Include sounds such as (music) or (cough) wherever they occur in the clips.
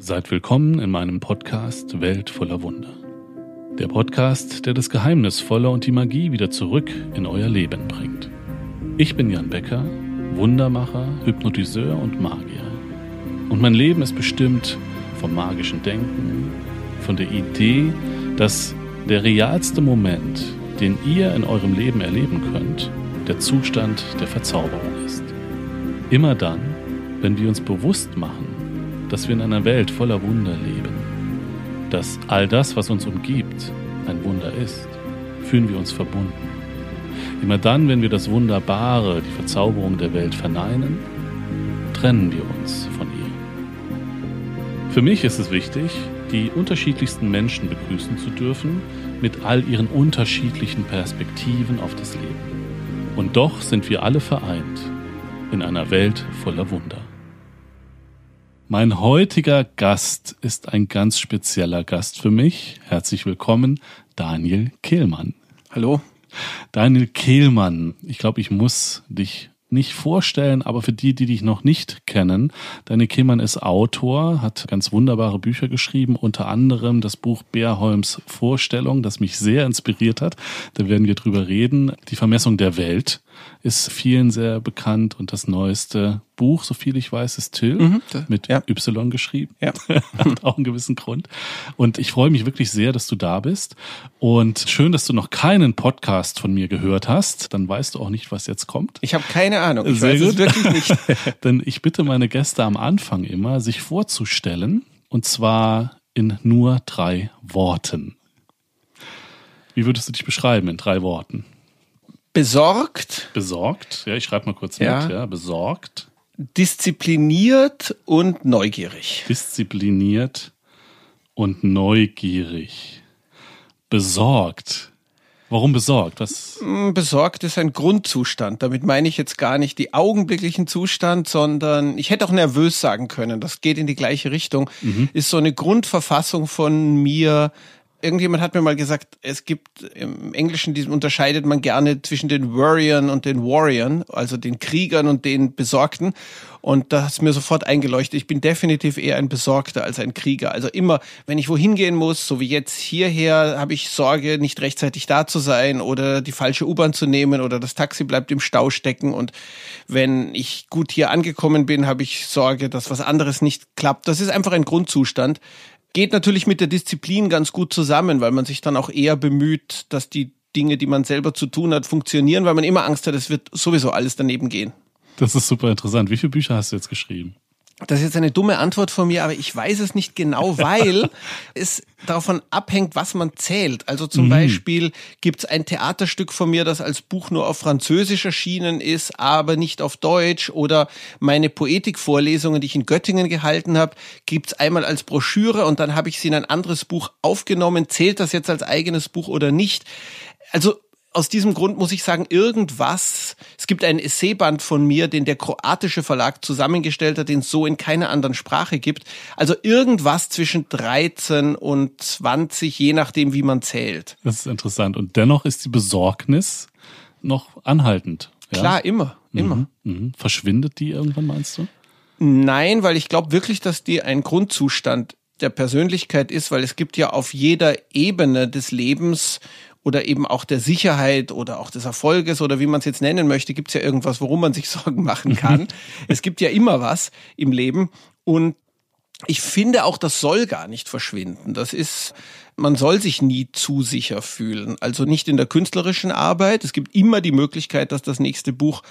Seid willkommen in meinem Podcast Welt voller Wunder. Der Podcast, der das Geheimnisvolle und die Magie wieder zurück in euer Leben bringt. Ich bin Jan Becker, Wundermacher, Hypnotiseur und Magier. Und mein Leben ist bestimmt vom magischen Denken, von der Idee, dass der realste Moment, den ihr in eurem Leben erleben könnt, der Zustand der Verzauberung ist. Immer dann, wenn wir uns bewusst machen, dass wir in einer Welt voller Wunder leben, dass all das, was uns umgibt, ein Wunder ist, fühlen wir uns verbunden. Immer dann, wenn wir das Wunderbare, die Verzauberung der Welt verneinen, trennen wir uns von ihr. Für mich ist es wichtig, die unterschiedlichsten Menschen begrüßen zu dürfen, mit all ihren unterschiedlichen Perspektiven auf das Leben. Und doch sind wir alle vereint in einer Welt voller Wunder. Mein heutiger Gast ist ein ganz spezieller Gast für mich. Herzlich willkommen, Daniel Kehlmann. Hallo. Daniel Kehlmann, ich glaube, ich muss dich nicht vorstellen, aber für die, die dich noch nicht kennen, Daniel Kehlmann ist Autor, hat ganz wunderbare Bücher geschrieben, unter anderem das Buch Beerholms Vorstellung, das mich sehr inspiriert hat. Da werden wir drüber reden. Die Vermessung der Welt ist vielen sehr bekannt und das neueste Buch, so viel ich weiß, ist Till mhm, mit ja. Y geschrieben. Ja. (laughs) Hat auch einen gewissen Grund. Und ich freue mich wirklich sehr, dass du da bist. Und schön, dass du noch keinen Podcast von mir gehört hast. Dann weißt du auch nicht, was jetzt kommt. Ich habe keine Ahnung. Ich sehr weiß gut. es wirklich nicht. (laughs) Denn ich bitte meine Gäste am Anfang immer, sich vorzustellen. Und zwar in nur drei Worten. Wie würdest du dich beschreiben in drei Worten? Besorgt. Besorgt, ja, ich schreibe mal kurz ja. mit, ja, besorgt. Diszipliniert und neugierig. Diszipliniert und neugierig. Besorgt. Warum besorgt? Was? Mm, besorgt ist ein Grundzustand. Damit meine ich jetzt gar nicht die augenblicklichen Zustand, sondern ich hätte auch nervös sagen können. Das geht in die gleiche Richtung. Mhm. Ist so eine Grundverfassung von mir, irgendjemand hat mir mal gesagt, es gibt im Englischen, die unterscheidet man gerne zwischen den Warriors und den Warriors, also den Kriegern und den Besorgten. Und da hat mir sofort eingeleuchtet. Ich bin definitiv eher ein Besorgter als ein Krieger. Also immer, wenn ich wohin gehen muss, so wie jetzt hierher, habe ich Sorge, nicht rechtzeitig da zu sein oder die falsche U-Bahn zu nehmen oder das Taxi bleibt im Stau stecken. Und wenn ich gut hier angekommen bin, habe ich Sorge, dass was anderes nicht klappt. Das ist einfach ein Grundzustand geht natürlich mit der Disziplin ganz gut zusammen, weil man sich dann auch eher bemüht, dass die Dinge, die man selber zu tun hat, funktionieren, weil man immer Angst hat, es wird sowieso alles daneben gehen. Das ist super interessant. Wie viele Bücher hast du jetzt geschrieben? Das ist jetzt eine dumme Antwort von mir, aber ich weiß es nicht genau, (laughs) weil es davon abhängt, was man zählt. Also zum mhm. Beispiel gibt es ein Theaterstück von mir, das als Buch nur auf Französisch erschienen ist, aber nicht auf Deutsch. Oder meine Poetikvorlesungen, die ich in Göttingen gehalten habe, gibt es einmal als Broschüre und dann habe ich sie in ein anderes Buch aufgenommen. Zählt das jetzt als eigenes Buch oder nicht? Also aus diesem Grund muss ich sagen, irgendwas, es gibt einen Essayband von mir, den der kroatische Verlag zusammengestellt hat, den es so in keiner anderen Sprache gibt. Also irgendwas zwischen 13 und 20, je nachdem, wie man zählt. Das ist interessant. Und dennoch ist die Besorgnis noch anhaltend. Ja? Klar, immer, immer. Mhm, mhm. Verschwindet die irgendwann, meinst du? Nein, weil ich glaube wirklich, dass die ein Grundzustand der Persönlichkeit ist, weil es gibt ja auf jeder Ebene des Lebens oder eben auch der Sicherheit oder auch des Erfolges oder wie man es jetzt nennen möchte, gibt es ja irgendwas, worum man sich (laughs) Sorgen machen kann. es gibt ja immer was im Leben und ich finde auch, das soll gar nicht verschwinden. Das ist, man soll sich nie zu sicher fühlen. Also nicht in der künstlerischen Arbeit. Es gibt immer die Möglichkeit, dass das nächste Buch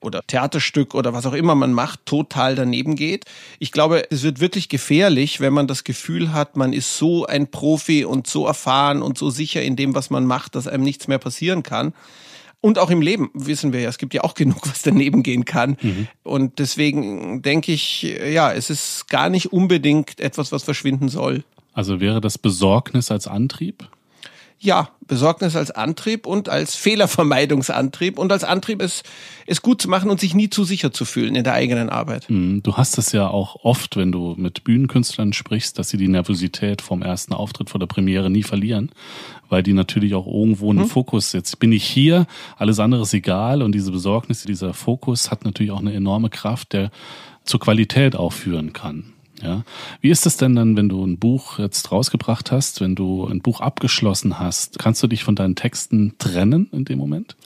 oder Theaterstück oder was auch immer man macht, total daneben geht. Ich glaube, es wird wirklich gefährlich, wenn man das Gefühl hat, man ist so ein Profi und so erfahren und so sicher in dem, was man macht, dass einem nichts mehr passieren kann. Und auch im Leben wissen wir ja, es gibt ja auch (laughs) genug, was daneben gehen kann. Mhm. Und deswegen denke ich, ja, es ist gar nicht unbedingt etwas, was verschwinden soll. Also wäre das Besorgnis als Antrieb? Ja, Besorgnis als Antrieb und als Fehlervermeidungsantrieb und als Antrieb, es, es gut zu machen und sich nie zu sicher zu fühlen in der eigenen Arbeit. Mhm. Du hast es ja auch oft, wenn du mit Bühnenkünstlern sprichst, dass sie die Nervosität vom ersten Auftritt vor der Premiere nie verlieren, weil die natürlich auch irgendwo einen hm. Fokus, jetzt bin ich hier, alles andere ist egal und diese Besorgnis, dieser Fokus hat natürlich auch eine enorme Kraft, der zur Qualität auch führen kann. Ja. Wie ist es denn dann, wenn du ein Buch jetzt rausgebracht hast, wenn du ein Buch abgeschlossen hast? Kannst du dich von deinen Texten trennen in dem Moment?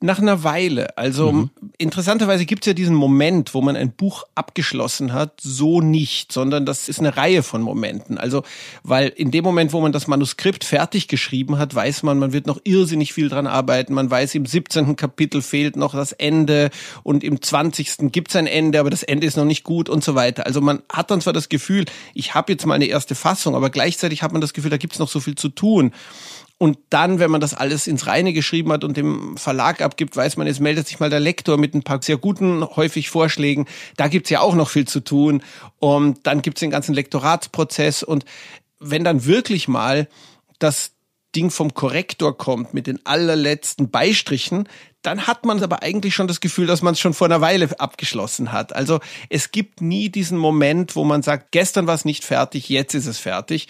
Nach einer Weile. Also mhm. interessanterweise gibt es ja diesen Moment, wo man ein Buch abgeschlossen hat, so nicht, sondern das ist eine Reihe von Momenten. Also, weil in dem Moment, wo man das Manuskript fertig geschrieben hat, weiß man, man wird noch irrsinnig viel dran arbeiten. Man weiß, im 17. Kapitel fehlt noch das Ende und im 20. gibt es ein Ende, aber das Ende ist noch nicht gut und so weiter. Also man hat dann zwar das Gefühl, ich habe jetzt mal eine erste Fassung, aber gleichzeitig hat man das Gefühl, da gibt es noch so viel zu tun. Und dann, wenn man das alles ins Reine geschrieben hat und dem Verlag abgibt, weiß man, es meldet sich mal der Lektor mit ein paar sehr guten, häufig Vorschlägen. Da gibt's ja auch noch viel zu tun. Und dann gibt's den ganzen Lektoratsprozess. Und wenn dann wirklich mal das Ding vom Korrektor kommt mit den allerletzten Beistrichen, dann hat man aber eigentlich schon das Gefühl, dass man es schon vor einer Weile abgeschlossen hat. Also es gibt nie diesen Moment, wo man sagt, gestern war es nicht fertig, jetzt ist es fertig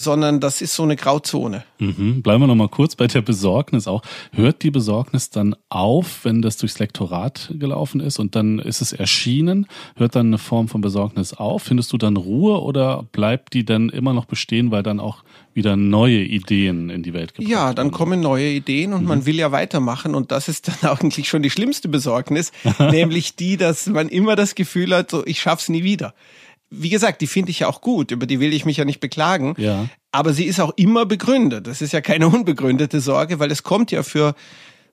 sondern das ist so eine Grauzone. Mhm. Bleiben wir noch mal kurz bei der Besorgnis auch. Hört die Besorgnis dann auf, wenn das durchs Lektorat gelaufen ist und dann ist es erschienen? Hört dann eine Form von Besorgnis auf? Findest du dann Ruhe oder bleibt die dann immer noch bestehen, weil dann auch wieder neue Ideen in die Welt gebracht Ja, dann kommen neue Ideen und mhm. man will ja weitermachen und das ist dann (laughs) eigentlich schon die schlimmste Besorgnis, (laughs) nämlich die, dass man immer das Gefühl hat, so ich schaff's nie wieder wie gesagt, die finde ich ja auch gut, über die will ich mich ja nicht beklagen. Ja. Aber sie ist auch immer begründet. Das ist ja keine (laughs) unbegründete Sorge, weil es kommt ja für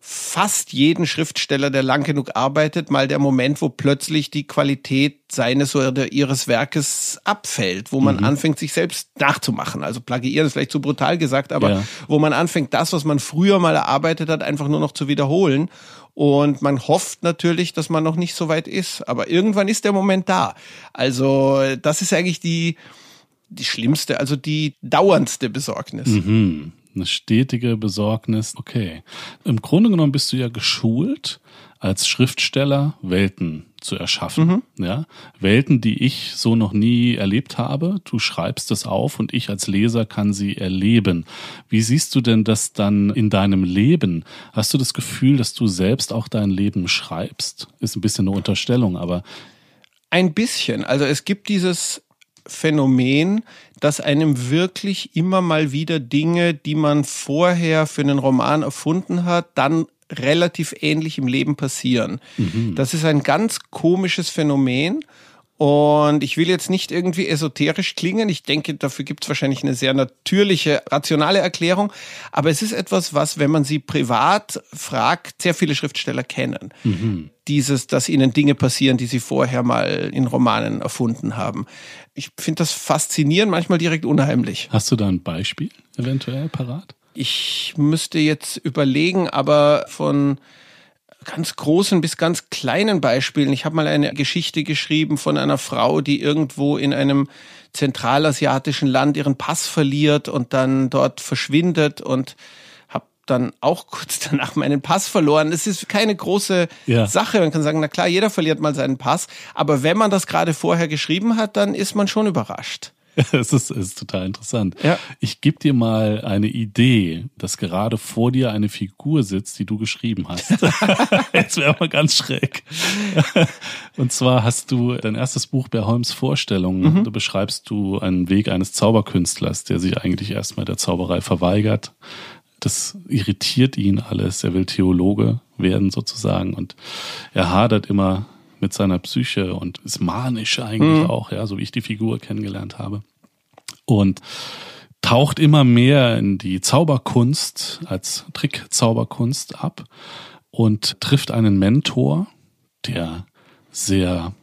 fast jeden Schriftsteller, der lang genug arbeitet, mal der Moment, wo plötzlich die Qualität seines oder ihres Werkes abfällt, wo man mhm. anfängt, sich selbst nachzumachen. Also plagiieren ist vielleicht zu brutal gesagt, aber ja. wo man anfängt, das, was man früher mal erarbeitet hat, einfach nur noch zu wiederholen. Und man hofft natürlich, dass man noch nicht so weit ist. Aber irgendwann ist der Moment da. Also das ist eigentlich die, die schlimmste, also die dauerndste Besorgnis. Mhm. Eine stetige Besorgnis. Okay. Im Grunde genommen bist du ja geschult, als Schriftsteller Welten zu erschaffen. Mhm. Ja, Welten, die ich so noch nie erlebt habe. Du schreibst es auf und ich als Leser kann sie erleben. Wie siehst du denn das dann in deinem Leben? Hast du das Gefühl, dass du selbst auch dein Leben schreibst? Ist ein bisschen eine Unterstellung, aber ein bisschen. Also es gibt dieses Phänomen, dass einem wirklich immer mal wieder Dinge, die man vorher für einen Roman erfunden hat, dann relativ ähnlich im Leben passieren. Mhm. Das ist ein ganz komisches Phänomen. Und ich will jetzt nicht irgendwie esoterisch klingen. Ich denke, dafür gibt es wahrscheinlich eine sehr natürliche, rationale Erklärung. Aber es ist etwas, was, wenn man sie privat fragt, sehr viele Schriftsteller kennen. Mhm. Dieses, dass ihnen Dinge passieren, die sie vorher mal in Romanen erfunden haben. Ich finde das faszinierend, manchmal direkt unheimlich. Hast du da ein Beispiel eventuell parat? Ich müsste jetzt überlegen, aber von ganz großen bis ganz kleinen Beispielen. Ich habe mal eine Geschichte geschrieben von einer Frau, die irgendwo in einem zentralasiatischen Land ihren Pass verliert und dann dort verschwindet und habe dann auch (laughs) kurz danach meinen Pass verloren. Es ist keine große ja. Sache. Man kann sagen, na klar, jeder verliert mal seinen Pass. Aber wenn man das gerade vorher geschrieben hat, dann ist man schon überrascht. (laughs) Es ist, es ist total interessant. Ja. Ich gebe dir mal eine Idee, dass gerade vor dir eine Figur sitzt, die du geschrieben hast. (laughs) Jetzt wäre mal ganz schräg. (laughs) Und zwar hast du dein erstes Buch bei Holmes Vorstellungen. Mhm. Da beschreibst du einen Weg eines Zauberkünstlers, der sich eigentlich erstmal der Zauberei verweigert. Das irritiert ihn alles. Er will Theologe werden sozusagen und er hadert immer mit seiner Psyche und ist manisch eigentlich mhm. auch, ja, so wie ich die Figur kennengelernt habe. Und taucht immer mehr in die Zauberkunst als Trickzauberkunst ab und trifft einen Mentor, der sehr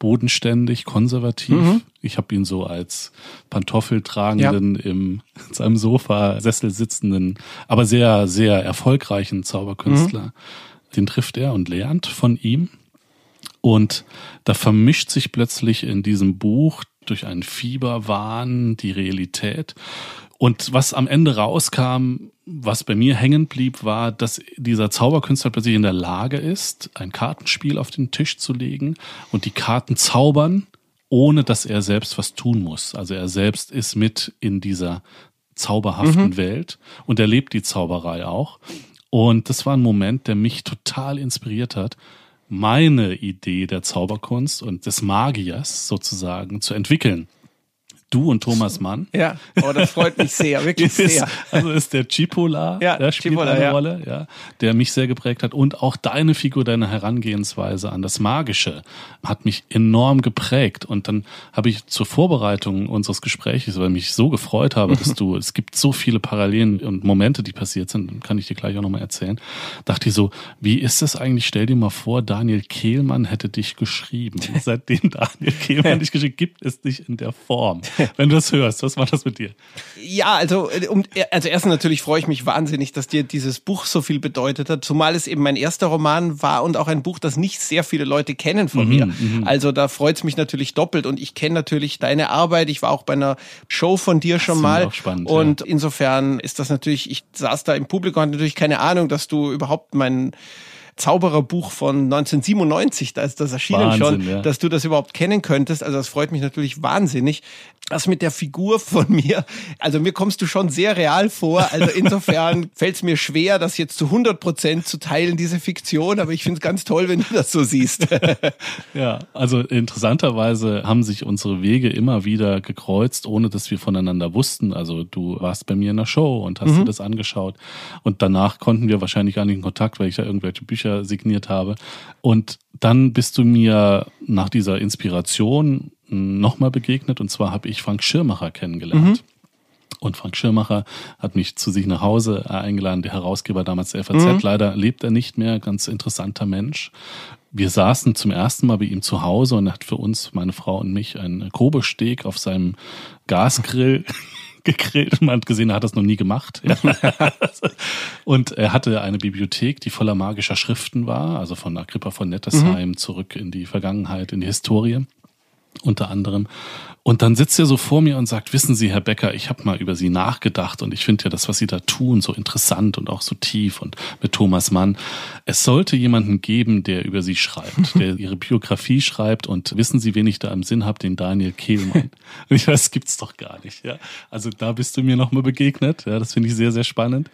bodenständig, konservativ. Mhm. Ich habe ihn so als Pantoffeltragenden ja. im in seinem Sofa Sessel sitzenden, aber sehr sehr erfolgreichen Zauberkünstler. Mhm. Den trifft er und lernt von ihm und da vermischt sich plötzlich in diesem Buch durch einen Fieberwahn die Realität. Und was am Ende rauskam, was bei mir hängen blieb, war, dass dieser Zauberkünstler plötzlich in der Lage ist, ein Kartenspiel auf den Tisch zu legen und die Karten zaubern, ohne dass er selbst was tun muss. Also er selbst ist mit in dieser zauberhaften mhm. Welt und erlebt die Zauberei auch. Und das war ein Moment, der mich total inspiriert hat, meine Idee der Zauberkunst und des Magiers sozusagen zu entwickeln. Du und Thomas Mann. Ja, oh, das freut mich sehr, (laughs) wirklich ist, sehr. Also ist der Chipola, Ja, der spielt Chipola, eine ja. Rolle, ja, der mich sehr geprägt hat. Und auch deine Figur, deine Herangehensweise an das Magische hat mich enorm geprägt. Und dann habe ich zur Vorbereitung unseres Gesprächs, weil ich mich so gefreut habe, dass (laughs) du, es gibt so viele Parallelen und Momente, die passiert sind, kann ich dir gleich auch nochmal erzählen, dachte ich so, wie ist es eigentlich, stell dir mal vor, Daniel Kehlmann hätte dich geschrieben. (laughs) Seitdem Daniel Kehlmann dich geschrieben, gibt es dich in der Form. (laughs) Wenn du das hörst, was war das mit dir? Ja, also, äh, um, also erstens natürlich freue ich mich wahnsinnig, dass dir dieses Buch so viel bedeutet hat, zumal es eben mein erster Roman war und auch ein Buch, das nicht sehr viele Leute kennen von mir. Also da freut es mich natürlich doppelt und ich kenne natürlich deine Arbeit. Ich war auch bei einer Show von dir schon mal. ich auch spannend, und insofern ist das natürlich, ich saß da im Publikum, hatte natürlich keine Ahnung, dass du überhaupt mein Zaubererbuch von 1997, da ist das erschienen Wahnsinn, schon, ja. dass du das überhaupt kennen könntest. Also das freut mich natürlich wahnsinnig. Das mit der Figur von mir, also mir kommst du schon sehr real vor. Also insofern (laughs) fällt es mir schwer, das jetzt zu 100 Prozent zu teilen, diese Fiktion. Aber ich finde es ganz toll, wenn du das so siehst. (laughs) Ja, also interessanterweise haben sich unsere Wege immer wieder gekreuzt, ohne dass wir voneinander wussten. Also du warst bei mir in der Show und hast dir das angeschaut und danach konnten wir wahrscheinlich gar nicht in Kontakt, weil ich ja irgendwelche Bücher signiert habe. Und dann bist du mir nach dieser Inspiration nochmal begegnet und zwar habe ich Frank Schirmacher kennengelernt. Und Frank Schirmacher hat mich zu sich nach Hause eingeladen, der Herausgeber damals der FAZ. Leider lebt er nicht mehr, ganz interessanter Mensch. Wir saßen zum ersten Mal bei ihm zu Hause und er hat für uns, meine Frau und mich, einen Kobesteg auf seinem Gasgrill (laughs) gegrillt. Man hat gesehen, er hat das noch nie gemacht. (laughs) Und er hatte eine Bibliothek, die voller magischer Schriften war, also von Agrippa von Nettesheim zurück in die Vergangenheit, in die Historie unter anderem. Und dann sitzt er so vor mir und sagt, wissen Sie, Herr Becker, ich habe mal über Sie nachgedacht und ich finde ja das, was Sie da tun, so interessant und auch so tief und mit Thomas Mann. Es sollte jemanden geben, der über Sie schreibt, (laughs) der Ihre Biografie schreibt und wissen Sie, wen ich da im Sinn habe, den Daniel Kehlmann. Und ich weiß, das gibt's doch gar nicht. Ja, Also da bist du mir nochmal begegnet. Ja, das finde ich sehr, sehr spannend.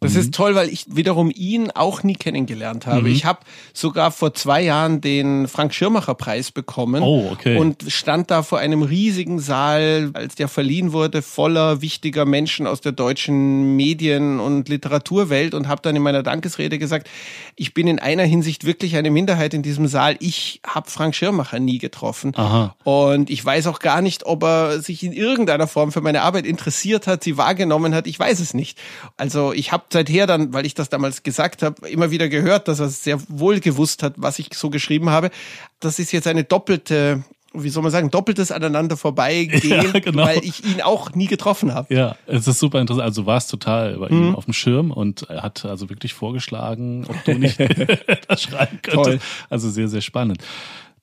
Das ist toll, weil ich wiederum ihn auch nie kennengelernt habe. Mhm. Ich habe sogar vor zwei Jahren den Frank Schirmacher Preis bekommen Oh, okay. und stand da vor einem riesigen Saal, als der verliehen wurde, voller wichtiger Menschen aus der deutschen Medien- und Literaturwelt und habe dann in meiner Dankesrede gesagt, ich bin in einer Hinsicht wirklich eine Minderheit in diesem Saal. Ich habe Frank Schirmacher nie getroffen. Aha. Und ich weiß auch gar nicht, ob er sich in irgendeiner Form für meine Arbeit interessiert hat, sie wahrgenommen hat. Ich weiß es nicht. Also ich habe seither dann, weil ich das damals gesagt habe, immer wieder gehört, dass er sehr wohl gewusst hat, was ich so geschrieben habe. Das ist jetzt eine doppelte, wie soll man sagen, doppeltes aneinander vorbeigehen, (laughs) Ja, genau. weil ich ihn auch nie getroffen habe. Ja, es ist super interessant. Also du warst total bei Mhm. ihm auf dem Schirm und er hat also wirklich vorgeschlagen, ob du nicht (laughs) das schreiben könntest. Toll. Also sehr, sehr spannend.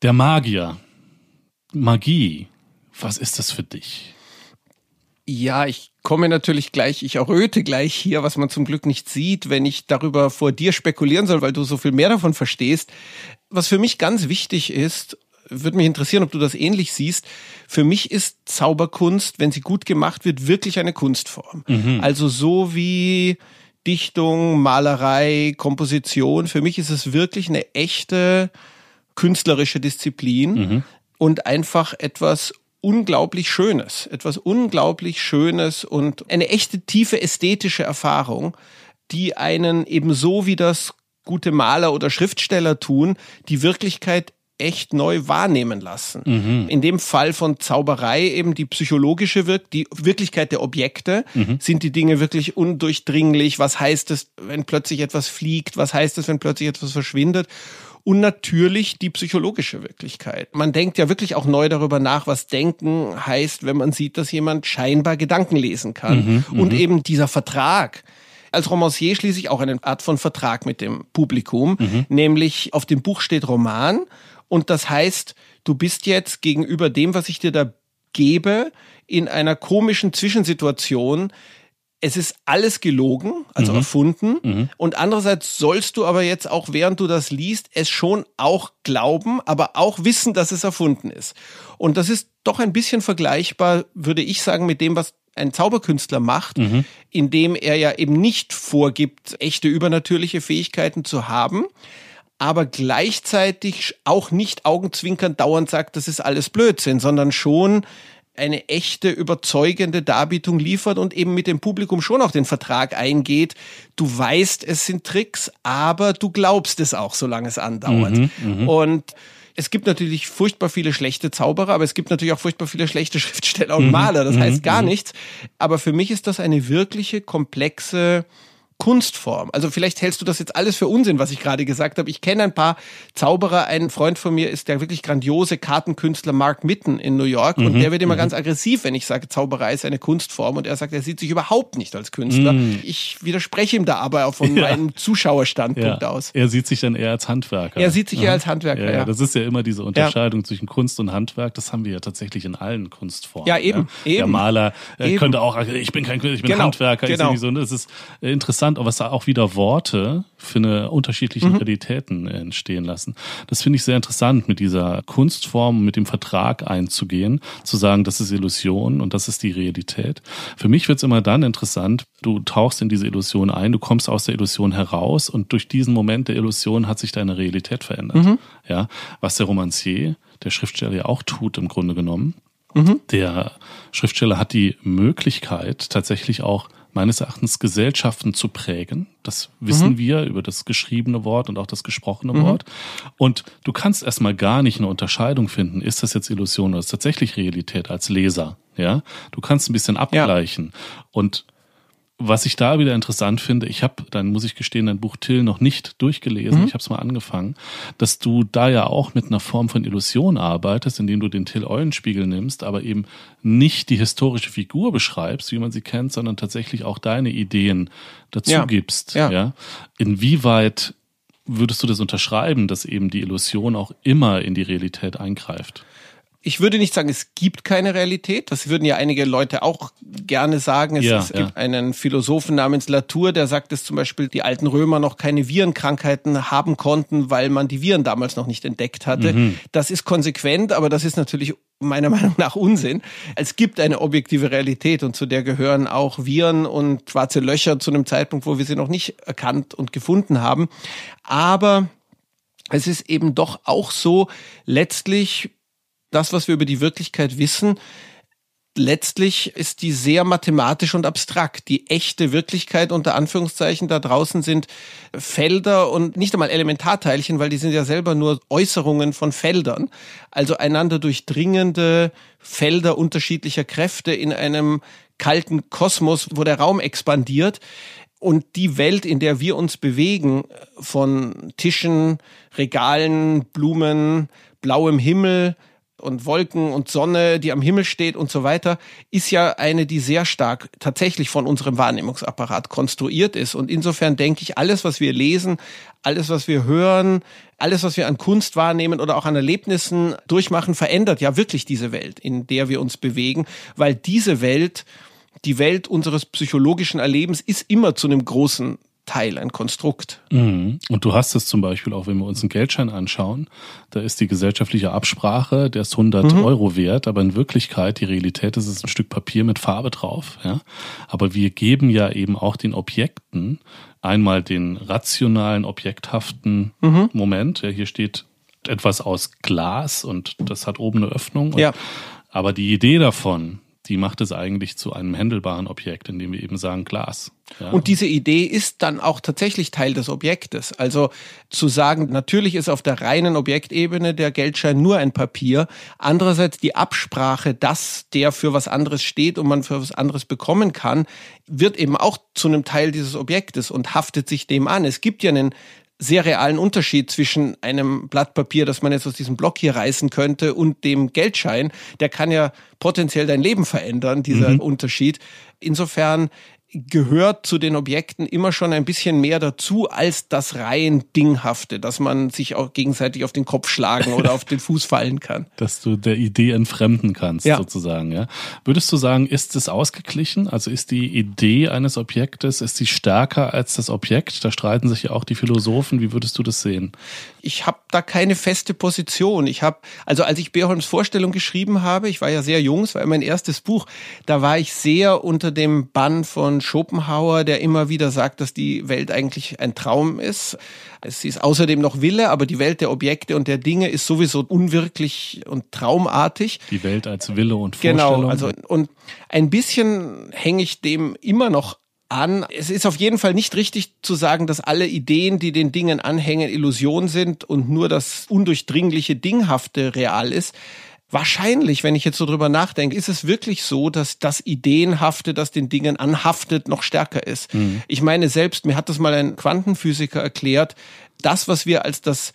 Der Magier. Magie. Was ist das für dich? Ja, ich komme natürlich gleich, ich erröte gleich hier, was man zum Glück nicht sieht, wenn ich darüber vor dir spekulieren soll, weil du so viel mehr davon verstehst. Was für mich ganz wichtig ist, würde mich interessieren, ob du das ähnlich siehst. Für mich ist Zauberkunst, wenn sie gut gemacht wird, wirklich eine Kunstform. Also so wie Dichtung, Malerei, Komposition. Für mich ist es wirklich eine echte künstlerische Disziplin und einfach etwas unglaublich Schönes, etwas unglaublich Schönes und eine echte tiefe ästhetische Erfahrung, die einen ebenso wie das gute Maler oder Schriftsteller tun, die Wirklichkeit echt neu wahrnehmen lassen. In dem Fall von Zauberei eben die psychologische Wirk die Wirklichkeit der Objekte. Sind die Dinge wirklich undurchdringlich? Was heißt es, wenn plötzlich etwas fliegt? Was heißt es, wenn plötzlich etwas verschwindet? Und natürlich die psychologische Wirklichkeit. Man denkt ja wirklich auch neu darüber nach, was Denken heißt, wenn man sieht, dass jemand scheinbar Gedanken lesen kann. Und eben dieser Vertrag, als Romancier schließe ich auch eine Art von Vertrag mit dem Publikum, nämlich auf dem Buch steht Roman und das heißt, du bist jetzt gegenüber dem, was ich dir da gebe, in einer komischen Zwischensituation. Es ist alles gelogen, also erfunden. Und andererseits sollst du aber jetzt auch, während du das liest, es schon auch glauben, aber auch wissen, dass es erfunden ist. Und das ist doch ein bisschen vergleichbar, würde ich sagen, mit dem, was ein Zauberkünstler macht, indem er ja eben nicht vorgibt, echte übernatürliche Fähigkeiten zu haben. aber gleichzeitig auch nicht augenzwinkernd dauernd sagt, das ist alles Blödsinn, sondern schon eine echte, überzeugende Darbietung liefert und eben mit dem Publikum schon auch den Vertrag eingeht. Du weißt, es sind Tricks, aber du glaubst es auch, solange es andauert. Mhm, mhm. und es gibt natürlich furchtbar viele schlechte Zauberer, aber es gibt natürlich auch furchtbar viele schlechte (laughs) Schriftsteller und mhm, Maler. Das heißt gar nichts. Aber für mich ist das eine wirkliche komplexe Kunstform. Also vielleicht hältst du das jetzt alles für Unsinn, was ich gerade gesagt habe. Ich kenne ein paar Zauberer. Ein Freund von mir ist der wirklich grandiose Kartenkünstler Mark Mitten in New York mhm. und der wird immer mhm. ganz aggressiv, wenn ich sage, Zauberei ist eine Kunstform und er sagt, er sieht sich überhaupt nicht als Künstler. Mhm. Ich widerspreche ihm da aber auch von (laughs) ja. meinem Zuschauerstandpunkt ja. aus. Er sieht sich dann eher als Handwerker. Er sieht sich eher als Handwerker, ja, Das ist ja immer diese Unterscheidung zwischen Kunst und Handwerk. Das haben wir ja tatsächlich in allen Kunstformen. Ja, eben. eben. Der Maler eben. könnte auch, ich bin kein Künstler, ich bin genau. Handwerker. Genau. So, das ist interessant interessant, was da auch wieder Worte für eine unterschiedliche mhm. Realitäten entstehen lassen. Das finde ich sehr interessant, mit dieser Kunstform, mit dem Vertrag einzugehen, zu sagen, das ist Illusion und das ist die Realität. Für mich wird es immer dann interessant, du tauchst in diese Illusion ein, du kommst aus der Illusion heraus und durch diesen Moment der Illusion hat sich deine Realität verändert. Mhm. Ja, was der Romancier, der Schriftsteller ja auch tut im Grunde genommen. Mhm. Der Schriftsteller hat die Möglichkeit, tatsächlich auch meines Erachtens Gesellschaften zu prägen. Das wissen mhm. wir über das geschriebene Wort und auch das gesprochene mhm. Wort. Und du kannst erstmal gar nicht eine Unterscheidung finden, ist das jetzt Illusion oder ist tatsächlich Realität als Leser. Ja, du kannst ein bisschen abgleichen. Ja. Und was ich da wieder interessant finde, ich habe, dann muss ich gestehen, dein Buch Till noch nicht durchgelesen, mhm. ich habe es mal angefangen, dass du da ja auch mit einer Form von Illusion arbeitest, indem du den Till Eulenspiegel nimmst, aber eben nicht die historische Figur beschreibst, wie man sie kennt, sondern tatsächlich auch deine Ideen dazu ja. gibst. Ja. ja. Inwieweit würdest du das unterschreiben, dass eben die Illusion auch immer in die Realität eingreift? Ich würde nicht sagen, es gibt keine Realität. Das würden ja einige Leute auch gerne sagen. Es, ja, es gibt ja. einen Philosophen namens Latour, der sagt, dass zum Beispiel die alten Römer noch keine Virenkrankheiten haben konnten, weil man die Viren damals noch nicht entdeckt hatte. Mhm. Das ist konsequent, aber das ist natürlich meiner (laughs) Meinung nach Unsinn. Es gibt eine objektive Realität und zu der gehören auch Viren und schwarze Löcher zu einem Zeitpunkt, wo wir sie noch nicht erkannt und gefunden haben. Aber es ist eben doch auch so, letztlich das, was wir über die Wirklichkeit wissen, letztlich ist die sehr mathematisch und abstrakt. Die echte Wirklichkeit unter Anführungszeichen da draußen sind Felder und nicht einmal Elementarteilchen, weil die sind ja selber nur Äußerungen von Feldern. Also einander durchdringende Felder unterschiedlicher Kräfte in einem kalten Kosmos, wo der Raum expandiert. Und die Welt, in der wir uns bewegen, von Tischen, Regalen, Blumen, blauem Himmel, und Wolken und Sonne, die am Himmel steht und so weiter, ist ja eine, die sehr stark tatsächlich von unserem Wahrnehmungsapparat konstruiert ist. Und insofern denke ich, alles, was wir lesen, alles, was wir hören, alles, was wir an Kunst wahrnehmen oder auch an Erlebnissen durchmachen, verändert ja wirklich diese Welt, in der wir uns bewegen, weil diese Welt, die Welt unseres psychologischen Erlebens ist immer zu einem großen Teil, ein Konstrukt. Mhm. Und du hast es zum Beispiel auch, wenn wir uns einen Geldschein anschauen, da ist die gesellschaftliche Absprache, der ist 100 mhm. Euro wert, aber in Wirklichkeit, die Realität ist es ein Stück Papier mit Farbe drauf. Ja? Aber wir geben ja eben auch den Objekten einmal den rationalen, objekthaften mhm. Moment. Ja, hier steht etwas aus Glas und das hat oben eine Öffnung. Und, ja. Aber die Idee davon, die macht es eigentlich zu einem händelbaren Objekt, indem wir eben sagen Glas. Ja. Und diese Idee ist dann auch tatsächlich Teil des Objektes. Also zu sagen, natürlich ist auf der reinen Objektebene der Geldschein nur ein Papier. Andererseits die Absprache, dass der für was anderes steht und man für was anderes bekommen kann, wird eben auch zu einem Teil dieses Objektes und haftet sich dem an. Es gibt ja einen sehr realen Unterschied zwischen einem Blatt Papier, das man jetzt aus diesem Block hier reißen könnte, und dem Geldschein. Der kann ja potenziell dein Leben verändern, dieser mhm. Unterschied. Insofern gehört zu den Objekten immer schon ein bisschen mehr dazu als das rein Dinghafte, dass man sich auch gegenseitig auf den Kopf schlagen oder auf den Fuß fallen kann. (laughs) Dass du der Idee entfremden kannst, ja. sozusagen, ja. Würdest du sagen, ist es ausgeglichen? Also ist die Idee eines Objektes, ist sie stärker als das Objekt? Da streiten sich ja auch die Philosophen. Wie würdest du das sehen? Ich habe da keine feste Position. Ich habe, also als ich Beholms Vorstellung geschrieben habe, ich war ja sehr jung, es war mein erstes Buch, da war ich sehr unter dem Bann von Schopenhauer, der immer wieder sagt, dass die Welt eigentlich ein Traum ist. Es ist außerdem noch Wille, aber die Welt der Objekte und der Dinge ist sowieso unwirklich und traumartig. Die Welt als Wille und Vorstellung. Genau, also und ein bisschen hänge ich dem immer noch an. Es ist auf jeden Fall nicht richtig zu sagen, dass alle Ideen, die den Dingen anhängen, Illusion sind und nur das undurchdringliche Dinghafte real ist. Wahrscheinlich, wenn ich jetzt so drüber nachdenke, ist es wirklich so, dass das Ideenhafte, das den Dingen anhaftet, noch stärker ist. Mhm. Ich meine selbst, mir hat das mal ein Quantenphysiker erklärt, das, was wir als das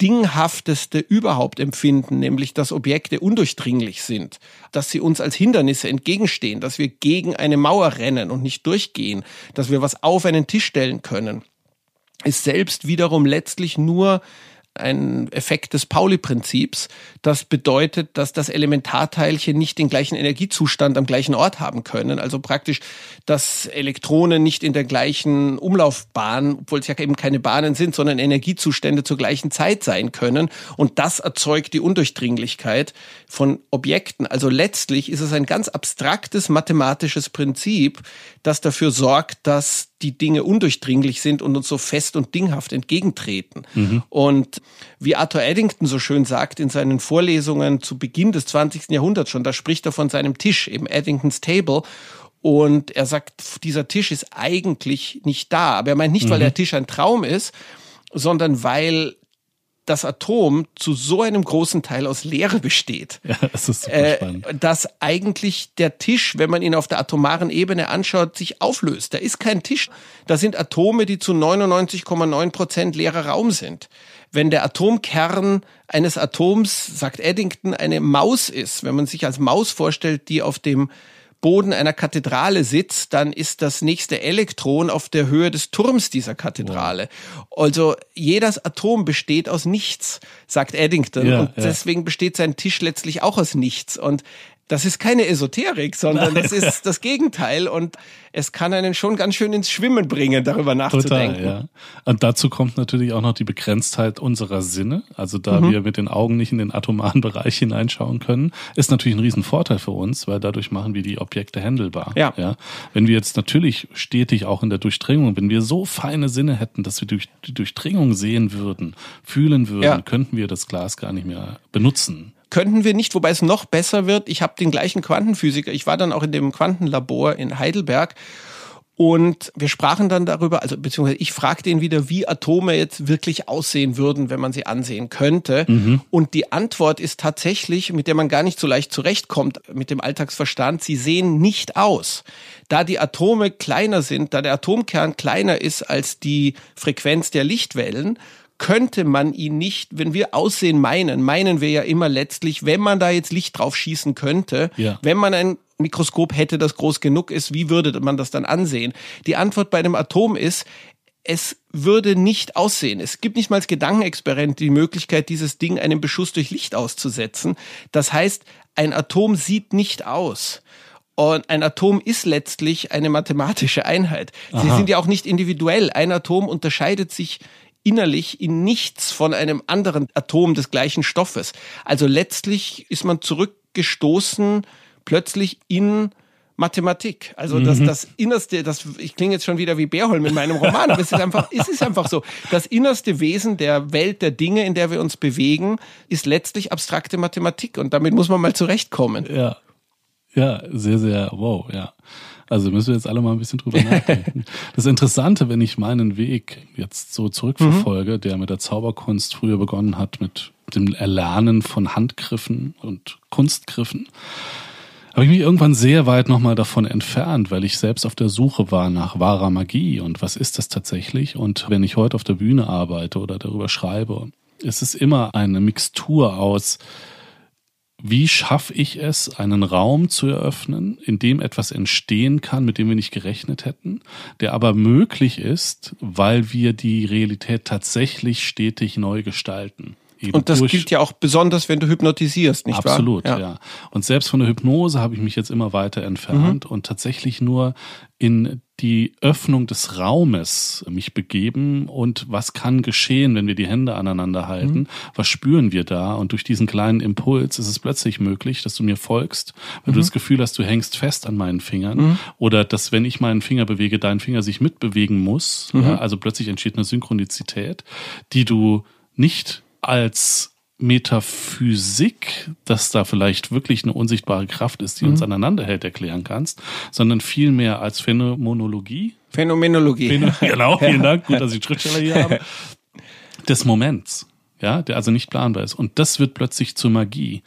Dinghafteste überhaupt empfinden, nämlich dass Objekte undurchdringlich sind, dass sie uns als Hindernisse entgegenstehen, dass wir gegen eine Mauer rennen und nicht durchgehen, dass wir was auf einen Tisch stellen können, ist selbst wiederum letztlich nur ein Effekt des Pauli-Prinzips. Das bedeutet, dass das Elementarteilchen nicht den gleichen Energiezustand am gleichen Ort haben können. Also praktisch, dass Elektronen nicht in der gleichen Umlaufbahn, obwohl es ja eben keine Bahnen sind, sondern Energiezustände zur gleichen Zeit sein können. Und das erzeugt die Undurchdringlichkeit von Objekten. Also letztlich ist es ein ganz abstraktes mathematisches Prinzip, das dafür sorgt, dass die Dinge undurchdringlich sind und uns so fest und dinghaft entgegentreten. Mhm. Und wie Arthur Eddington so schön sagt in seinen Vorlesungen zu Beginn des 20. Jahrhunderts schon, da spricht er von seinem Tisch, eben Eddingtons Table. Und er sagt, dieser Tisch ist eigentlich nicht da. Aber er meint nicht, mhm. weil der Tisch ein Traum ist, sondern weil das Atom zu so einem großen Teil aus Leere besteht. Ja, das ist super äh, spannend. Dass eigentlich der Tisch, wenn man ihn auf der atomaren Ebene anschaut, sich auflöst. Da ist kein Tisch. Da sind Atome, die zu 99,9 Prozent leerer Raum sind. Wenn der Atomkern eines Atoms, sagt Eddington, eine Maus ist, wenn man sich als Maus vorstellt, die auf dem Boden einer Kathedrale sitzt, dann ist das nächste Elektron auf der Höhe des Turms dieser Kathedrale. Also jedes Atom besteht aus nichts, sagt Eddington. Ja, und deswegen besteht sein Tisch letztlich auch aus nichts. Und das ist keine Esoterik, sondern Nein. das ist (laughs) das Gegenteil und es kann einen schon ganz schön ins Schwimmen bringen, darüber nachzudenken. Total, ja. Und dazu kommt natürlich auch noch die Begrenztheit unserer Sinne. Also da mhm. wir mit den Augen nicht in den atomaren (laughs) Bereich hineinschauen können, ist natürlich ein Riesenvorteil für uns, weil dadurch machen wir die Objekte händelbar. Ja. ja. Wenn wir jetzt natürlich stetig auch in der Durchdringung, wenn wir so feine Sinne hätten, dass wir durch die Durchdringung sehen würden, fühlen würden, ja. könnten wir das Glas gar nicht mehr benutzen könnten wir nicht, wobei es noch besser wird. Ich habe den gleichen Quantenphysiker, ich war dann auch in dem Quantenlabor in Heidelberg und wir sprachen dann darüber, also beziehungsweise ich fragte ihn wieder, wie Atome jetzt wirklich aussehen würden, wenn man sie ansehen könnte. Mhm. Und die Antwort ist tatsächlich, mit der man gar nicht so leicht zurechtkommt mit dem Alltagsverstand, sie sehen nicht aus. Da die Atome kleiner sind, da der Atomkern kleiner ist als die Frequenz der Lichtwellen, könnte man ihn nicht, wenn wir Aussehen meinen, meinen wir ja immer letztlich, wenn man da jetzt Licht drauf schießen könnte, ja. wenn man ein Mikroskop hätte, das groß genug ist, wie würde man das dann ansehen? Die Antwort bei einem Atom ist, es würde nicht aussehen. Es gibt nicht mal als Gedankenexperiment die Möglichkeit, dieses Ding einem Beschuss durch Licht auszusetzen. Das heißt, ein Atom sieht nicht aus. Und ein Atom ist letztlich eine mathematische Einheit. Sie Aha. sind ja auch nicht individuell. Ein Atom unterscheidet sich innerlich in nichts von einem anderen Atom des gleichen Stoffes. Also letztlich ist man zurückgestoßen plötzlich in Mathematik. Also das, mhm. das Innerste, das, ich klinge jetzt schon wieder wie Bärholm in meinem Roman, aber es ist einfach, es ist einfach so. Das innerste Wesen der Welt der Dinge, in der wir uns bewegen, ist letztlich abstrakte Mathematik und damit muss man mal zurechtkommen. Ja. Ja, sehr, sehr, wow, ja. Also müssen wir jetzt alle mal ein bisschen drüber nachdenken. (laughs) das Interessante, wenn ich meinen Weg jetzt so zurückverfolge, mhm. der mit der Zauberkunst früher begonnen hat, mit dem Erlernen von Handgriffen und Kunstgriffen, habe ich mich irgendwann sehr weit nochmal davon entfernt, weil ich selbst auf der Suche war nach wahrer Magie und was ist das tatsächlich. Und wenn ich heute auf der Bühne arbeite oder darüber schreibe, ist es immer eine Mixtur aus wie schaffe ich es, einen Raum zu eröffnen, in dem etwas entstehen kann, mit dem wir nicht gerechnet hätten, der aber möglich ist, weil wir die Realität tatsächlich stetig neu gestalten. und das gilt ja auch besonders, wenn du hypnotisierst, nicht absolut, wahr? Absolut, ja. ja. Und selbst von der Hypnose habe ich mich jetzt immer weiter entfernt mhm. und tatsächlich nur in die Öffnung des Raumes mich begeben und was kann geschehen, wenn wir die Hände aneinander halten? Mhm. Was spüren wir da? Und durch diesen kleinen Impuls ist es plötzlich möglich, dass du mir folgst, wenn mhm. du das Gefühl hast, du hängst fest an meinen Fingern mhm. oder dass, wenn ich meinen Finger bewege, dein Finger sich mitbewegen muss. Ja, mhm. also plötzlich entsteht eine Synchronizität, die du nicht als Metaphysik, dass da vielleicht wirklich eine unsichtbare Kraft ist, die mhm. uns aneinander hält, erklären kannst, sondern vielmehr als Phänomenologie. Phänomenologie. Phäno (laughs) genau, (laughs) vielen Dank. Gut, dass ich Schriftsteller hier habe. (laughs) Des Moments. Ja, der also nicht planbar ist. Und das wird plötzlich zur Magie.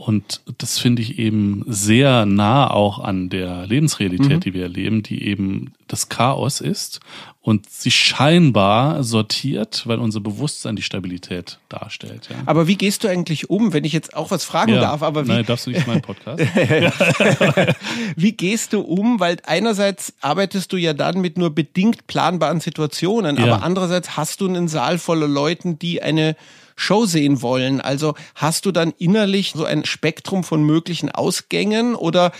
Und das finde ich eben sehr nah auch an der Lebensrealität, mhm. die wir erleben, die eben das Chaos ist und sich scheinbar sortiert, weil unser Bewusstsein die Stabilität darstellt. Ja. Aber wie gehst du eigentlich um, wenn ich jetzt auch was fragen ja. darf? Aber wie, Nein, darfst du nicht meinen Podcast. (laughs) wie gehst du um? Weil einerseits arbeitest du ja dann mit nur bedingt planbaren Situationen, ja. aber andererseits hast du einen Saal voller Leuten, die eine Show sehen wollen. Also hast du dann innerlich so ein Spektrum von möglichen Ausgängen oder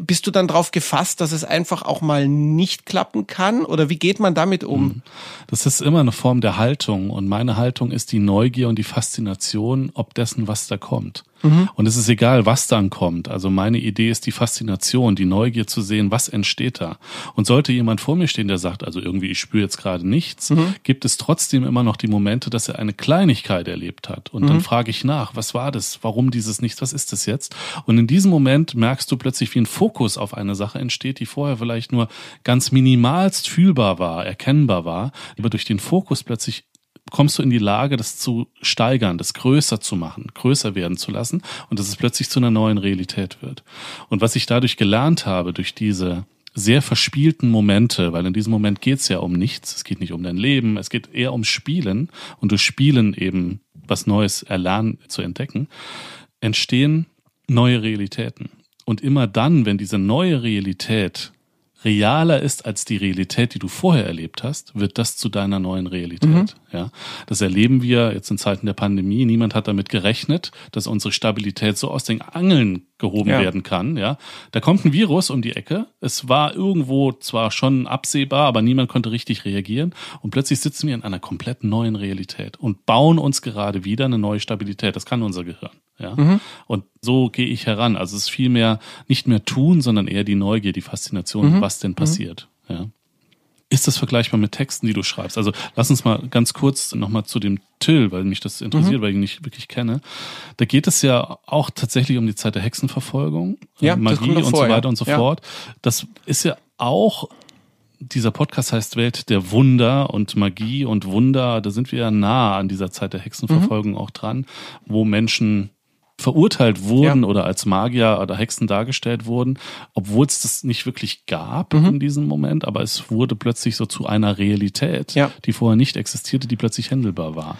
bist du dann darauf gefasst, dass es einfach auch mal nicht klappen kann? Oder wie geht man damit um? Hm. Das ist immer eine Form der Haltung. Und meine Haltung ist die Neugier und die Faszination, ob dessen, was da kommt. Mhm. Und es ist egal, was dann kommt. Also meine Idee ist die Faszination, die Neugier zu sehen, was entsteht da. Und sollte jemand vor mir stehen, der sagt, also irgendwie, ich spüre jetzt gerade nichts, mhm. gibt es trotzdem immer noch die Momente, dass er eine Kleinigkeit erlebt hat. Und mhm. dann frage ich nach, was war das? Warum dieses Nichts? Was ist das jetzt? Und in diesem Moment merkst du plötzlich, wie ein Fokus auf eine Sache entsteht, die vorher vielleicht nur ganz minimalst fühlbar war, erkennbar war, aber durch den Fokus plötzlich kommst du in die Lage, das zu steigern, das größer zu machen, größer werden zu lassen und dass es plötzlich zu einer neuen Realität wird. Und was ich dadurch gelernt habe, durch diese sehr verspielten Momente, weil in diesem Moment geht es ja um nichts, es geht nicht um dein Leben, es geht eher ums Spielen und durch Spielen eben was Neues erlernen, zu entdecken, entstehen neue Realitäten. Und immer dann, wenn diese neue Realität realer ist als die Realität, die du vorher erlebt hast, wird das zu deiner neuen Realität. Mhm. Ja, das erleben wir jetzt in Zeiten der Pandemie. Niemand hat damit gerechnet, dass unsere Stabilität so aus den Angeln gehoben ja. werden kann. Ja, da kommt ein Virus um die Ecke. Es war irgendwo zwar schon absehbar, aber niemand konnte richtig reagieren. Und plötzlich sitzen wir in einer komplett neuen Realität und bauen uns gerade wieder eine neue Stabilität. Das kann unser Gehirn. Ja, mhm. und so gehe ich heran. Also es ist viel mehr nicht mehr tun, sondern eher die Neugier, die Faszination, mhm. was denn mhm. passiert. Ja. Ist das vergleichbar mit Texten, die du schreibst? Also lass uns mal ganz kurz nochmal zu dem Till, weil mich das interessiert, mhm. weil ich ihn nicht wirklich kenne. Da geht es ja auch tatsächlich um die Zeit der Hexenverfolgung, äh, ja, Magie und vor, so weiter ja. und so fort. Das ist ja auch dieser Podcast heißt Welt der Wunder und Magie und Wunder. Da sind wir ja nah an dieser Zeit der Hexenverfolgung mhm. auch dran, wo Menschen verurteilt wurden ja. oder als Magier oder Hexen dargestellt wurden, obwohl es das nicht wirklich gab mhm. in diesem Moment, aber es wurde plötzlich so zu einer Realität, ja. die vorher nicht existierte, die plötzlich händelbar war.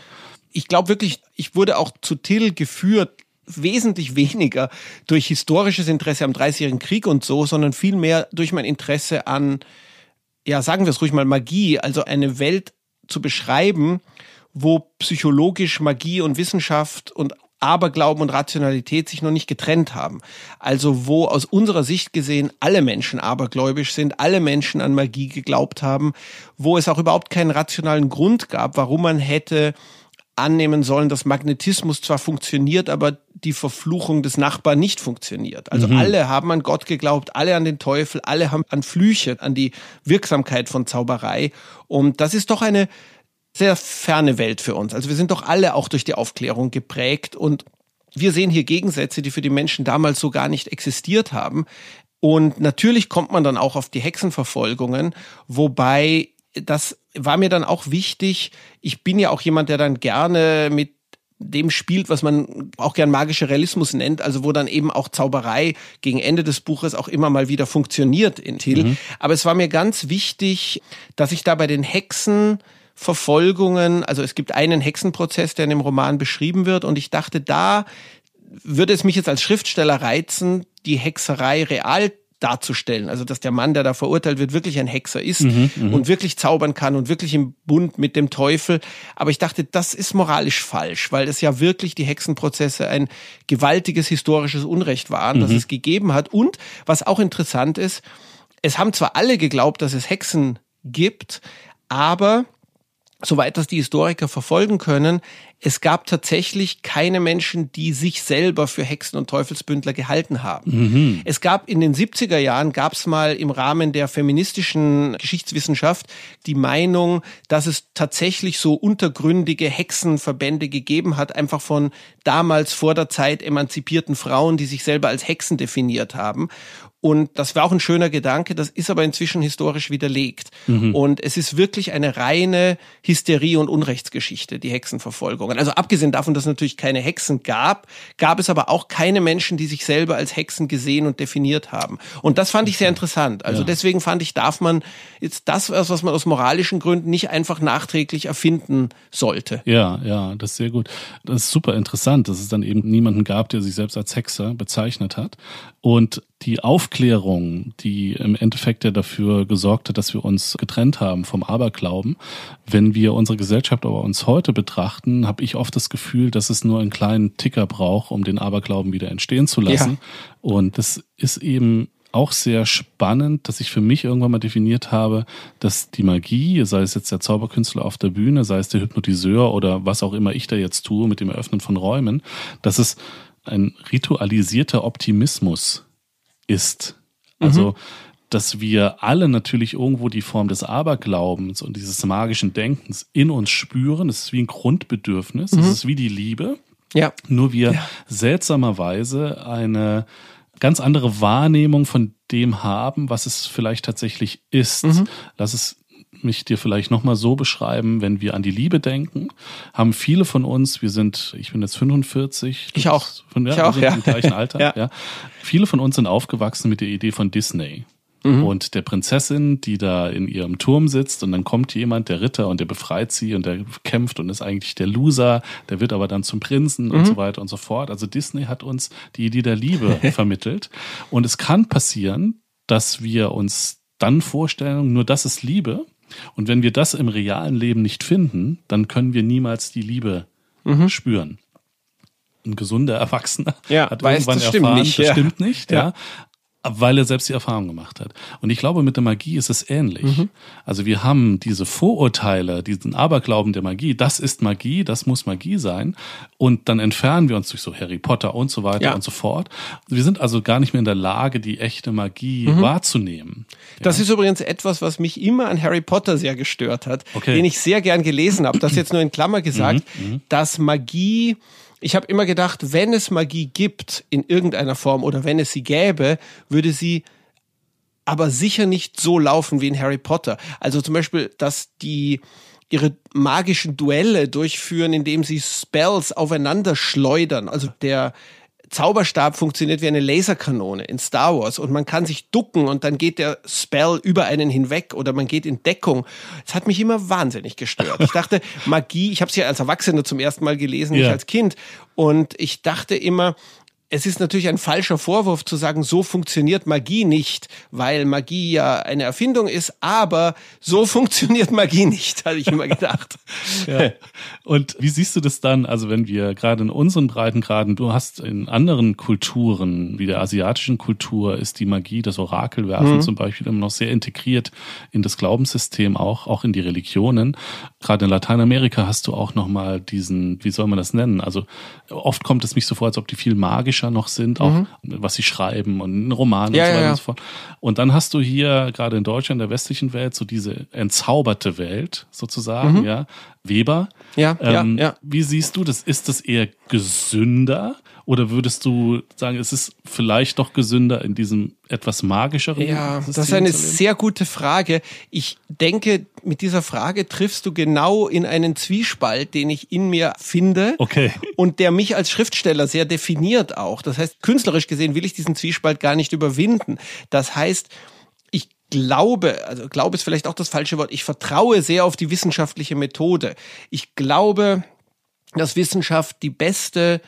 Ich glaube wirklich, ich wurde auch zu Till geführt, wesentlich weniger durch historisches Interesse am Dreißigjährigen Krieg und so, sondern vielmehr durch mein Interesse an, ja, sagen wir es ruhig mal, Magie, also eine Welt zu beschreiben, wo psychologisch Magie und Wissenschaft und Aberglauben und Rationalität sich noch nicht getrennt haben. Also wo aus unserer Sicht gesehen alle Menschen abergläubisch sind, alle Menschen an Magie geglaubt haben, wo es auch überhaupt keinen rationalen Grund gab, warum man hätte annehmen sollen, dass Magnetismus zwar funktioniert, aber die Verfluchung des Nachbarn nicht funktioniert. Also mhm. alle haben an Gott geglaubt, alle an den Teufel, alle haben an Flüche, an die Wirksamkeit von Zauberei. Und das ist doch eine sehr ferne Welt für uns. Also wir sind doch alle auch durch die Aufklärung geprägt und wir sehen hier Gegensätze, die für die Menschen damals so gar nicht existiert haben. Und natürlich kommt man dann auch auf die Hexenverfolgungen, wobei das war mir dann auch wichtig. Ich bin ja auch jemand, der dann gerne mit dem spielt, was man auch gern magischer Realismus nennt, also wo dann eben auch Zauberei gegen Ende des Buches auch immer mal wieder funktioniert in Till. Mhm. Aber es war mir ganz wichtig, dass ich da bei den Hexen Verfolgungen. Also es gibt einen Hexenprozess, der in dem Roman beschrieben wird. Und ich dachte, da würde es mich jetzt als Schriftsteller reizen, die Hexerei real darzustellen. Also, dass der Mann, der da verurteilt wird, wirklich ein Hexer ist mhm, mhm, und wirklich zaubern kann und wirklich im Bund mit dem Teufel. Aber ich dachte, das ist moralisch falsch, weil es ja wirklich die Hexenprozesse ein gewaltiges historisches Unrecht waren, mhm. das es gegeben hat. Und was auch interessant ist, es haben zwar alle geglaubt, dass es Hexen gibt, aber soweit das die Historiker verfolgen können, es gab tatsächlich keine Menschen, die sich selber für Hexen und Teufelsbündler gehalten haben. Mhm. Es gab in den 70er Jahren, gab es mal im Rahmen der feministischen Geschichtswissenschaft die Meinung, dass es tatsächlich so untergründige Hexenverbände gegeben hat, einfach von damals vor der Zeit emanzipierten Frauen, die sich selber als Hexen definiert haben. Und das war auch ein schöner Gedanke, das ist aber inzwischen historisch widerlegt. Mhm. Und es ist wirklich eine reine Hysterie- und Unrechtsgeschichte, die Hexenverfolgung. Also abgesehen davon, dass es natürlich keine Hexen gab, gab es aber auch keine Menschen, die sich selber als Hexen gesehen und definiert haben. Und das fand ich sehr interessant. Also ja. deswegen fand ich, darf man jetzt das, was man aus moralischen Gründen nicht einfach nachträglich erfinden sollte. Ja, ja, das ist sehr gut. Das ist super interessant, dass es dann eben niemanden gab, der sich selbst als Hexer bezeichnet hat. Und die Aufklärung, die im Endeffekt ja dafür gesorgt hat, dass wir uns getrennt haben vom Aberglauben. Wenn wir unsere Gesellschaft aber uns heute betrachten, habe ich oft das Gefühl, dass es nur einen kleinen Ticker braucht, um den Aberglauben wieder entstehen zu lassen. Ja. Und das ist eben auch sehr spannend, dass ich für mich irgendwann mal definiert habe, dass die Magie, sei es jetzt der Zauberkünstler auf der Bühne, sei es der Hypnotiseur oder was auch immer ich da jetzt tue mit dem Eröffnen von Räumen, dass es ein ritualisierter Optimismus ist. Also, mhm. dass wir alle natürlich irgendwo die Form des Aberglaubens und dieses magischen Denkens in uns spüren. Das ist wie ein Grundbedürfnis. Mhm. Das ist wie die Liebe. Ja. Nur wir ja. seltsamerweise eine ganz andere Wahrnehmung von dem haben, was es vielleicht tatsächlich ist. Mhm. Lass es mich dir vielleicht nochmal so beschreiben, wenn wir an die Liebe denken, haben viele von uns, wir sind, ich bin jetzt 45. Ich auch. Von, ja, ich auch, ja. Im gleichen Alter, (laughs) ja. ja. Viele von uns sind aufgewachsen mit der Idee von Disney. Mhm. Und der Prinzessin, die da in ihrem Turm sitzt und dann kommt jemand, der Ritter, und der befreit sie und der kämpft und ist eigentlich der Loser, der wird aber dann zum Prinzen mhm. und so weiter und so fort. Also Disney hat uns die Idee der Liebe (laughs) vermittelt. Und es kann passieren, dass wir uns dann vorstellen, nur das ist Liebe. Und wenn wir das im realen Leben nicht finden, dann können wir niemals die Liebe mhm. spüren. Ein gesunder Erwachsener ja, hat weiß, irgendwann das erfahren, nicht, das ja. stimmt nicht, ja. ja weil er selbst die Erfahrung gemacht hat. Und ich glaube, mit der Magie ist es ähnlich. Mhm. Also wir haben diese Vorurteile, diesen Aberglauben der Magie, das ist Magie, das muss Magie sein. Und dann entfernen wir uns durch so Harry Potter und so weiter ja. und so fort. Wir sind also gar nicht mehr in der Lage, die echte Magie mhm. wahrzunehmen. Das ja. ist übrigens etwas, was mich immer an Harry Potter sehr gestört hat, okay. den ich sehr gern gelesen habe. Das jetzt nur in Klammer gesagt, mhm. mhm. dass Magie ich habe immer gedacht, wenn es Magie gibt in irgendeiner Form oder wenn es sie gäbe, würde sie aber sicher nicht so laufen wie in Harry Potter. Also zum Beispiel, dass die ihre magischen Duelle durchführen, indem sie Spells aufeinander schleudern. Also der Zauberstab funktioniert wie eine Laserkanone in Star Wars und man kann sich ducken und dann geht der Spell über einen hinweg oder man geht in Deckung. Das hat mich immer wahnsinnig gestört. Ich dachte, (laughs) Magie, ich habe es ja als Erwachsener zum ersten Mal gelesen, nicht als Kind. Und ich dachte immer, es ist natürlich ein falscher Vorwurf zu sagen, so funktioniert Magie nicht, weil Magie ja eine Erfindung ist, aber so (laughs) funktioniert Magie nicht, hatte ich immer gedacht. (laughs) ja. Und wie siehst du das dann, also wenn wir gerade in unseren Breitengraden, du hast in anderen Kulturen, wie der asiatischen Kultur, ist die Magie, das Orakelwerfen mhm. zum Beispiel immer noch sehr integriert in das Glaubenssystem, auch, auch in die Religionen. Gerade in Lateinamerika hast du auch nochmal diesen, wie soll man das nennen? Also oft kommt es mich so vor, als ob die viel magisch Bücher noch sind, auch mhm. was sie schreiben und ein Roman ja, und so weiter ja, und so fort. Und dann hast du hier gerade in Deutschland, der westlichen Welt, so diese entzauberte Welt sozusagen, mhm. ja. Weber. Ja, ähm, ja, ja. Wie siehst du das? Ist das eher gesünder? Oder würdest du sagen, es ist vielleicht doch gesünder in diesem etwas magischeren? Ja, System das ist eine sehr gute Frage. Ich denke, mit dieser Frage triffst du genau in einen Zwiespalt, den ich in mir finde. Okay. Und der mich als Schriftsteller sehr definiert auch. Das heißt, künstlerisch gesehen will ich diesen Zwiespalt gar nicht überwinden. Das heißt, ich glaube, also glaube ist vielleicht auch das falsche Wort, ich vertraue sehr auf die wissenschaftliche Methode. Ich glaube, dass Wissenschaft die beste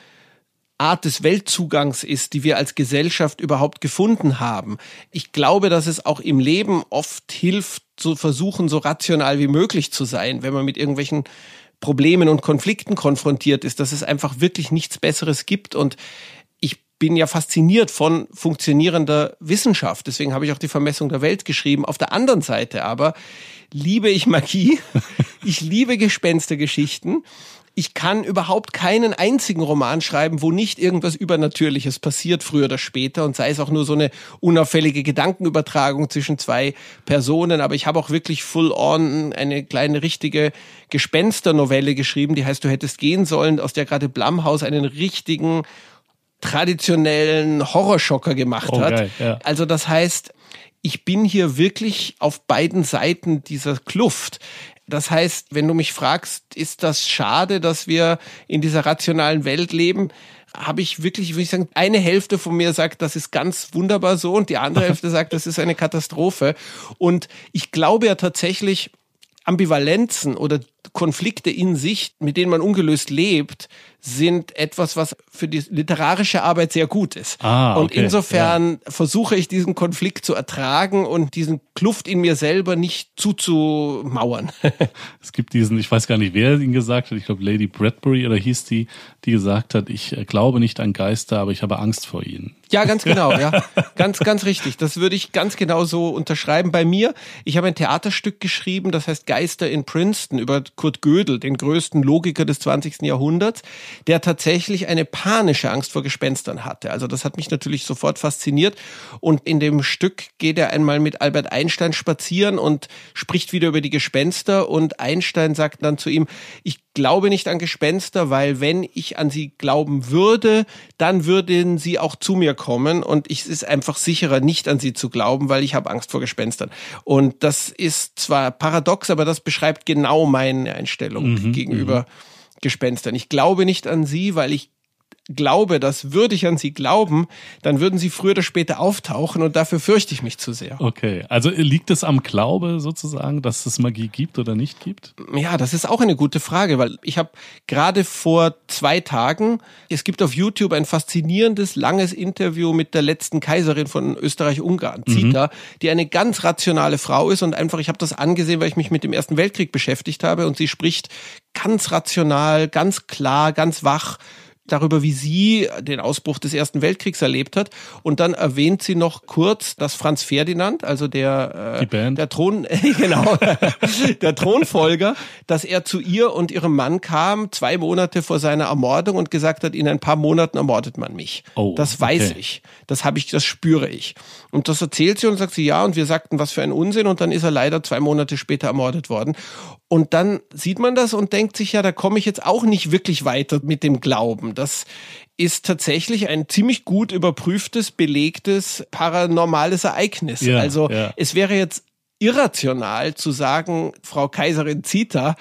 Art des Weltzugangs ist, die wir als Gesellschaft überhaupt gefunden haben. Ich glaube, dass es auch im Leben oft hilft, zu versuchen, so rational wie möglich zu sein, wenn man mit irgendwelchen Problemen und Konflikten konfrontiert ist, dass es einfach wirklich nichts Besseres gibt. Und ich bin ja fasziniert von funktionierender Wissenschaft. Deswegen habe ich auch die Vermessung der Welt geschrieben. Auf der anderen Seite aber liebe ich Magie. (laughs) ich liebe Gespenstergeschichten. Ich kann überhaupt keinen einzigen Roman schreiben, wo nicht irgendwas Übernatürliches passiert, früher oder später, und sei es auch nur so eine unauffällige Gedankenübertragung zwischen zwei Personen. Aber ich habe auch wirklich full on eine kleine richtige Gespensternovelle geschrieben, die heißt, du hättest gehen sollen, aus der gerade Blumhaus einen richtigen traditionellen Horrorschocker gemacht Oh, hat. geil, ja. Also das heißt, ich bin hier wirklich auf beiden Seiten dieser Kluft. Das heißt, wenn du mich fragst, ist das schade, dass wir in dieser rationalen Welt leben, habe ich wirklich, würde ich sagen, eine Hälfte von mir sagt, das ist ganz wunderbar so und die andere (laughs) Hälfte sagt, das ist eine Katastrophe. Und ich glaube ja tatsächlich, Ambivalenzen oder Konflikte in sich, mit denen man ungelöst lebt, sind etwas, was für die literarische Arbeit sehr gut ist. Ah, und okay, insofern versuche ich diesen Konflikt zu ertragen und diesen Kluft in mir selber nicht zuzumauern. (laughs) Es gibt diesen, ich weiß gar nicht, wer ihn gesagt hat, ich glaube Lady Bradbury oder hieß die, die gesagt hat, ich äh, glaube nicht an Geister, aber ich habe Angst vor ihnen. Ja, ganz (laughs) genau, ja. Ganz, ganz richtig. Das würde ich ganz genau so unterschreiben. Bei mir, ich habe ein Theaterstück geschrieben, das heißt Geister in Princeton über Kurt Gödel, den größten Logiker des 20. Jahrhunderts, der tatsächlich eine panische Angst vor Gespenstern hatte. Also das hat mich natürlich sofort fasziniert. Und in dem Stück geht er einmal mit Albert Einstein spazieren und spricht wieder über die Gespenster. Und Einstein sagt dann zu ihm, ich glaube nicht an Gespenster, weil wenn ich an sie glauben würde, dann würden sie auch zu mir kommen und ich es ist einfach sicherer, nicht an sie zu glauben, weil ich habe Angst vor Gespenstern. Und das ist zwar paradox, aber das beschreibt genau meine Einstellung gegenüber Gespenstern. Ich glaube nicht an sie, weil ich glaube, dass würde ich an sie glauben, dann würden sie früher oder später auftauchen und dafür fürchte ich mich zu sehr. Okay, also liegt es am Glaube sozusagen, dass es Magie gibt oder nicht gibt? Ja, das ist auch eine gute Frage, weil ich habe gerade vor zwei Tagen, es gibt auf YouTube ein faszinierendes, langes Interview mit der letzten Kaiserin von Österreich-Ungarn, Zita, die eine ganz rationale Frau ist und einfach, ich habe das angesehen, weil ich mich mit dem Ersten Weltkrieg beschäftigt habe und sie spricht ganz rational, ganz klar, ganz wach darüber, wie sie den Ausbruch des Ersten Weltkriegs erlebt hat. Und dann erwähnt sie noch kurz, dass Franz Ferdinand, also der, äh, der Thron, (laughs) genau, der Thronfolger, dass er zu ihr und ihrem Mann kam, zwei Monate vor seiner Ermordung und gesagt hat, in ein paar Monaten ermordet man mich. Oh, das weiß okay. ich. Das habe ich, das spüre ich. Und das erzählt sie und sagt sie, ja, und wir sagten, was für ein Unsinn. Und dann ist er leider zwei Monate später ermordet worden. Und dann sieht man das und denkt sich, ja, da komme ich jetzt auch nicht wirklich weiter mit dem Glauben. Das ist tatsächlich ein ziemlich gut überprüftes, belegtes, paranormales Ereignis. Ja, also ja. es wäre jetzt irrational zu sagen, Frau Kaiserin Zita,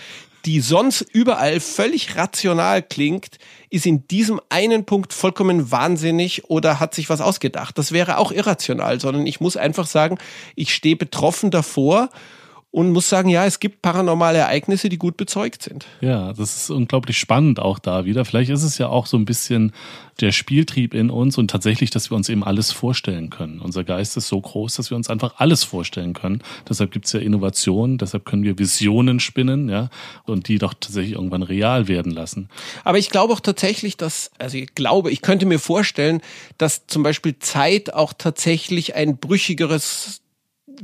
die sonst überall völlig rational klingt, ist in diesem einen Punkt vollkommen wahnsinnig oder hat sich was ausgedacht. Das wäre auch irrational, sondern ich muss einfach sagen, ich stehe betroffen davor und muss sagen, ja, es gibt paranormale Ereignisse, die gut bezeugt sind. Ja, das ist unglaublich spannend auch da wieder. Vielleicht ist es ja auch so ein bisschen der Spieltrieb in uns und tatsächlich, dass wir uns eben alles vorstellen können. Unser Geist ist so groß, dass wir uns einfach alles vorstellen können. Deshalb gibt's ja Innovationen, deshalb können wir Visionen spinnen, ja, und die doch tatsächlich irgendwann real werden lassen. Aber ich glaube auch tatsächlich, dass, also ich glaube, ich könnte mir vorstellen, dass zum Beispiel Zeit auch tatsächlich ein brüchigeres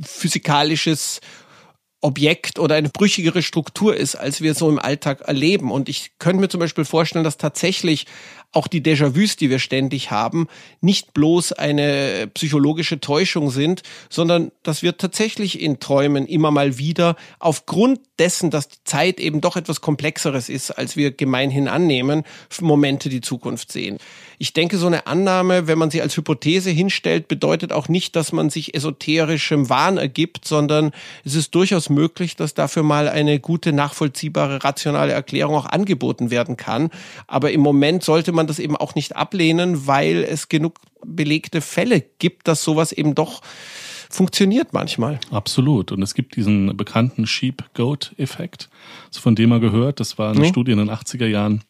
physikalisches Objekt oder eine brüchigere Struktur ist, als wir so im Alltag erleben. Und ich könnte mir zum Beispiel vorstellen, dass tatsächlich auch die Déjà-vus, die wir ständig haben, nicht bloß eine psychologische Täuschung sind, sondern dass wir tatsächlich in Träumen immer mal wieder aufgrund dessen, dass die Zeit eben doch etwas Komplexeres ist, als wir gemeinhin annehmen, Momente die Zukunft sehen. Ich denke, so eine Annahme, wenn man sie als Hypothese hinstellt, bedeutet auch nicht, dass man sich esoterischem Wahn ergibt, sondern es ist durchaus möglich, dass dafür mal eine gute, nachvollziehbare, rationale Erklärung auch angeboten werden kann. Aber im Moment sollte man das eben auch nicht ablehnen, weil es genug belegte Fälle gibt, dass sowas eben doch funktioniert manchmal. Absolut. Und es gibt diesen bekannten Sheep-Goat-Effekt, von dem man gehört. Das war eine Nee. Studie in den 80er Jahren.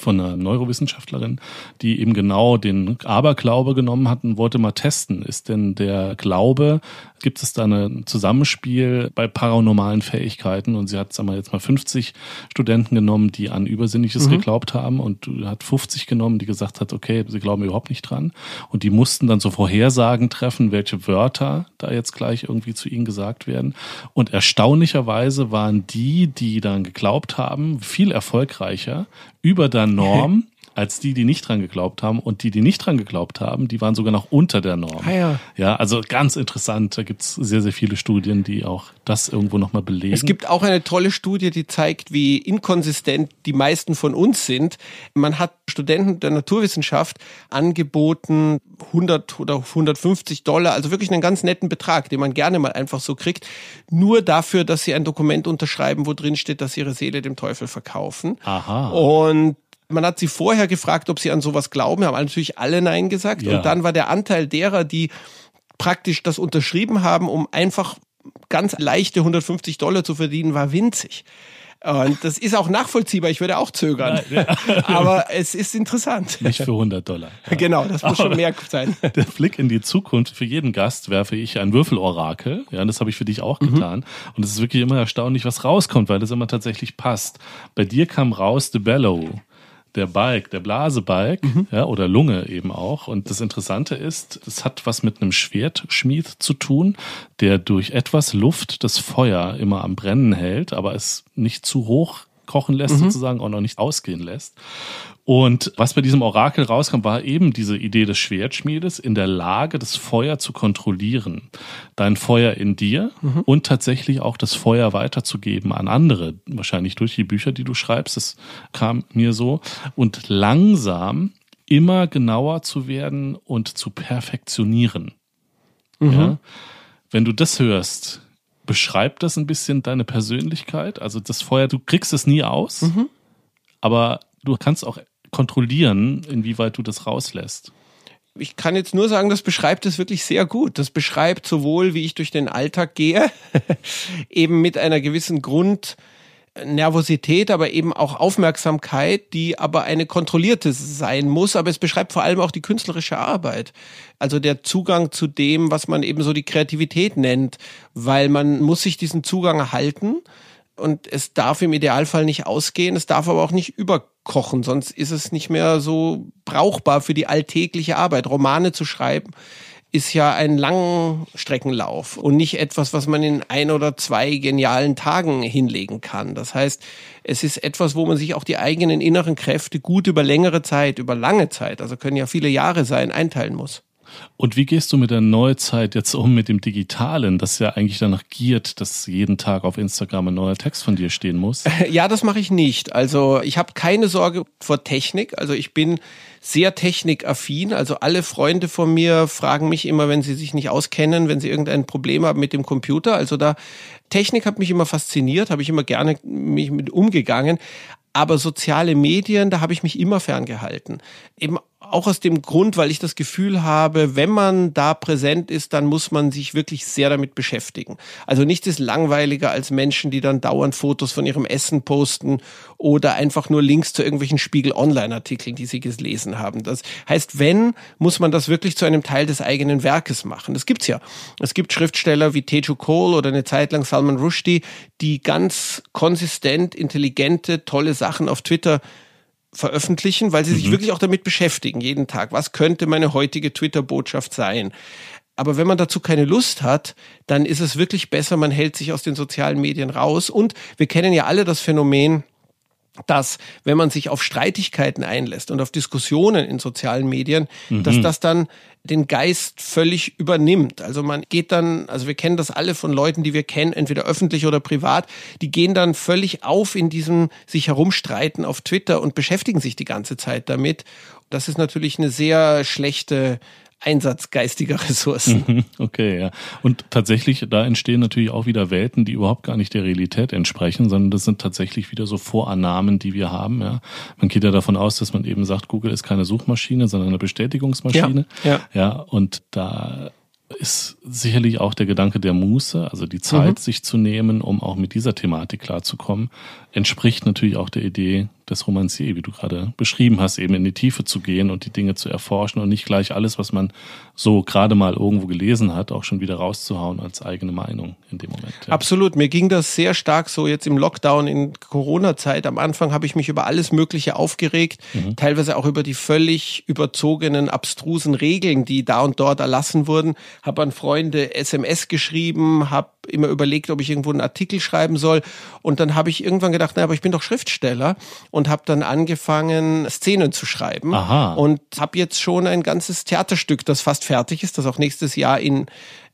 von einer Neurowissenschaftlerin, die eben genau den Aberglaube genommen hat und wollte mal testen. Ist denn der Glaube, gibt es da ein Zusammenspiel bei paranormalen Fähigkeiten? Und sie hat, sagen wir jetzt mal 50 Studenten genommen, die an Übersinnliches mhm. geglaubt haben und hat 50 genommen, die gesagt hat, okay, sie glauben überhaupt nicht dran. Und die mussten dann so Vorhersagen treffen, welche Wörter da jetzt gleich irgendwie zu ihnen gesagt werden. Und erstaunlicherweise waren die, die dann geglaubt haben, viel erfolgreicher über der Norm (laughs) als die, die nicht dran geglaubt haben. Und die, die nicht dran geglaubt haben, die waren sogar noch unter der Norm. Ah, ja. ja, also ganz interessant. Da gibt's sehr, sehr viele Studien, die auch das irgendwo nochmal belegen. Es gibt auch eine tolle Studie, die zeigt, wie inkonsistent die meisten von uns sind. Man hat Studenten der Naturwissenschaft angeboten, 100 oder 150 Dollar, also wirklich einen ganz netten Betrag, den man gerne mal einfach so kriegt, nur dafür, dass sie ein Dokument unterschreiben, wo drin steht, dass sie ihre Seele dem Teufel verkaufen. Aha. Und man hat sie vorher gefragt, ob sie an sowas glauben, haben natürlich alle Nein gesagt. Ja. Und dann war der Anteil derer, die praktisch das unterschrieben haben, um einfach ganz leichte 150 Dollar zu verdienen, war winzig. Und das ist auch nachvollziehbar. Ich würde auch zögern. Ja, ja. (laughs) Aber es ist interessant. Nicht für 100 Dollar. Ja. (laughs) Genau, das muss Aber schon mehr sein. (laughs) Der Blick in die Zukunft. Für jeden Gast werfe ich ein Würfelorakel. Ja, das habe ich für dich auch mhm. getan. Und es ist wirklich immer erstaunlich, was rauskommt, weil das immer tatsächlich passt. Bei dir kam raus The Bellow der Balk, der Blasebalg, mhm. ja, oder Lunge eben auch. Und das Interessante ist, es hat was mit einem Schwertschmied zu tun, der durch etwas Luft das Feuer immer am Brennen hält, aber es nicht zu hoch kochen lässt, mhm. sozusagen, auch noch nicht ausgehen lässt. Und was bei diesem Orakel rauskam, war eben diese Idee des Schwertschmiedes in der Lage, das Feuer zu kontrollieren. Dein Feuer in dir mhm. und tatsächlich auch das Feuer weiterzugeben an andere. Wahrscheinlich durch die Bücher, die du schreibst. Das kam mir so. Und langsam immer genauer zu werden und zu perfektionieren. Mhm. Ja? Wenn du das hörst, beschreibt das ein bisschen deine Persönlichkeit? Also das Feuer, du kriegst es nie aus, mhm. aber du kannst auch kontrollieren, inwieweit du das rauslässt. Ich kann jetzt nur sagen, das beschreibt es wirklich sehr gut. Das beschreibt sowohl, wie ich durch den Alltag gehe, (laughs) eben mit einer gewissen Grundnervosität, aber eben auch Aufmerksamkeit, die aber eine kontrollierte sein muss. Aber es beschreibt vor allem auch die künstlerische Arbeit. Also der Zugang zu dem, was man eben so die Kreativität nennt, weil man muss sich diesen Zugang erhalten und es darf im Idealfall nicht ausgehen, es darf aber auch nicht überkochen, sonst ist es nicht mehr so brauchbar für die alltägliche Arbeit. Romane zu schreiben ist ja ein Langstreckenlauf und nicht etwas, was man in ein oder zwei genialen Tagen hinlegen kann. Das heißt, es ist etwas, wo man sich auch die eigenen inneren Kräfte gut über längere Zeit, über lange Zeit, also können ja viele Jahre sein, einteilen muss. Und wie gehst du mit der Neuzeit jetzt um, mit dem Digitalen, das ja eigentlich danach giert, dass jeden Tag auf Instagram ein neuer Text von dir stehen muss? (laughs) Ja, das mache ich nicht. Also ich habe keine Sorge vor Technik. Also ich bin sehr technikaffin. Also alle Freunde von mir fragen mich immer, wenn sie sich nicht auskennen, wenn sie irgendein Problem haben mit dem Computer. Also da Technik hat mich immer fasziniert, habe ich immer gerne mich mit umgegangen. Aber soziale Medien, da habe ich mich immer ferngehalten. Eben auch aus dem Grund, weil ich das Gefühl habe, wenn man da präsent ist, dann muss man sich wirklich sehr damit beschäftigen. Also nichts ist langweiliger als Menschen, die dann dauernd Fotos von ihrem Essen posten oder einfach nur Links zu irgendwelchen Spiegel Online-Artikeln, die sie gelesen haben. Das heißt, wenn, muss man das wirklich zu einem Teil des eigenen Werkes machen. Das gibt's ja. Es gibt Schriftsteller wie Teju Cole oder eine Zeit lang Salman Rushdie, die ganz konsistent, intelligente, tolle Sachen auf Twitter veröffentlichen, weil sie sich mhm. wirklich auch damit beschäftigen, jeden Tag. Was könnte meine heutige Twitter-Botschaft sein? Aber wenn man dazu keine Lust hat, dann ist es wirklich besser, man hält sich aus den sozialen Medien raus. Und wir kennen ja alle das Phänomen, dass wenn man sich auf Streitigkeiten einlässt und auf Diskussionen in sozialen Medien, mhm. dass das dann den Geist völlig übernimmt. Also man geht dann, also wir kennen das alle von Leuten, die wir kennen, entweder öffentlich oder privat, die gehen dann völlig auf in diesem sich herumstreiten auf Twitter und beschäftigen sich die ganze Zeit damit. Das ist natürlich eine sehr schlechte Einsatz geistiger Ressourcen. Mhm, okay, ja. Und tatsächlich, da entstehen natürlich auch wieder Welten, die überhaupt gar nicht der Realität entsprechen, sondern das sind tatsächlich wieder so Vorannahmen, die wir haben. Ja. Man geht ja davon aus, dass man eben sagt, Google ist keine Suchmaschine, sondern eine Bestätigungsmaschine. Ja, ja. ja und da ist sicherlich auch der Gedanke der Muße, also die Zeit, mhm. sich zu nehmen, um auch mit dieser Thematik klarzukommen, entspricht natürlich auch der Idee des Romancier, wie du gerade beschrieben hast, eben in die Tiefe zu gehen und die Dinge zu erforschen und nicht gleich alles, was man so gerade mal irgendwo gelesen hat, auch schon wieder rauszuhauen als eigene Meinung in dem Moment. Ja. Absolut. Mir ging das sehr stark so jetzt im Lockdown in Corona-Zeit. Am Anfang habe ich mich über alles Mögliche aufgeregt, mhm. teilweise auch über die völlig überzogenen, abstrusen Regeln, die da und dort erlassen wurden. Habe an Freunde SMS geschrieben, habe immer überlegt, ob ich irgendwo einen Artikel schreiben soll. Und dann habe ich irgendwann gedacht, na, aber ich bin doch Schriftsteller und habe dann angefangen, Szenen zu schreiben. Aha. Und habe jetzt schon ein ganzes Theaterstück, das fast fertig ist, das auch nächstes Jahr in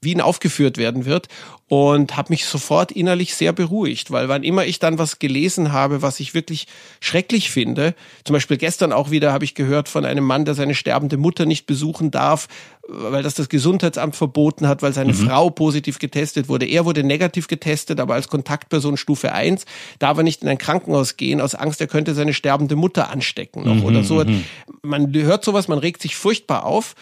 Wien aufgeführt werden wird und habe mich sofort innerlich sehr beruhigt, weil wann immer ich dann was gelesen habe, was ich wirklich schrecklich finde, zum Beispiel gestern auch wieder habe ich gehört von einem Mann, der seine sterbende Mutter nicht besuchen darf, weil das das Gesundheitsamt verboten hat, weil seine mhm. Frau positiv getestet wurde. Er wurde negativ getestet, aber als Kontaktperson Stufe 1 darf er nicht in ein Krankenhaus gehen, aus Angst, er könnte seine sterbende Mutter anstecken noch mhm, oder so. Mhm. Man hört sowas, man regt sich furchtbar auf.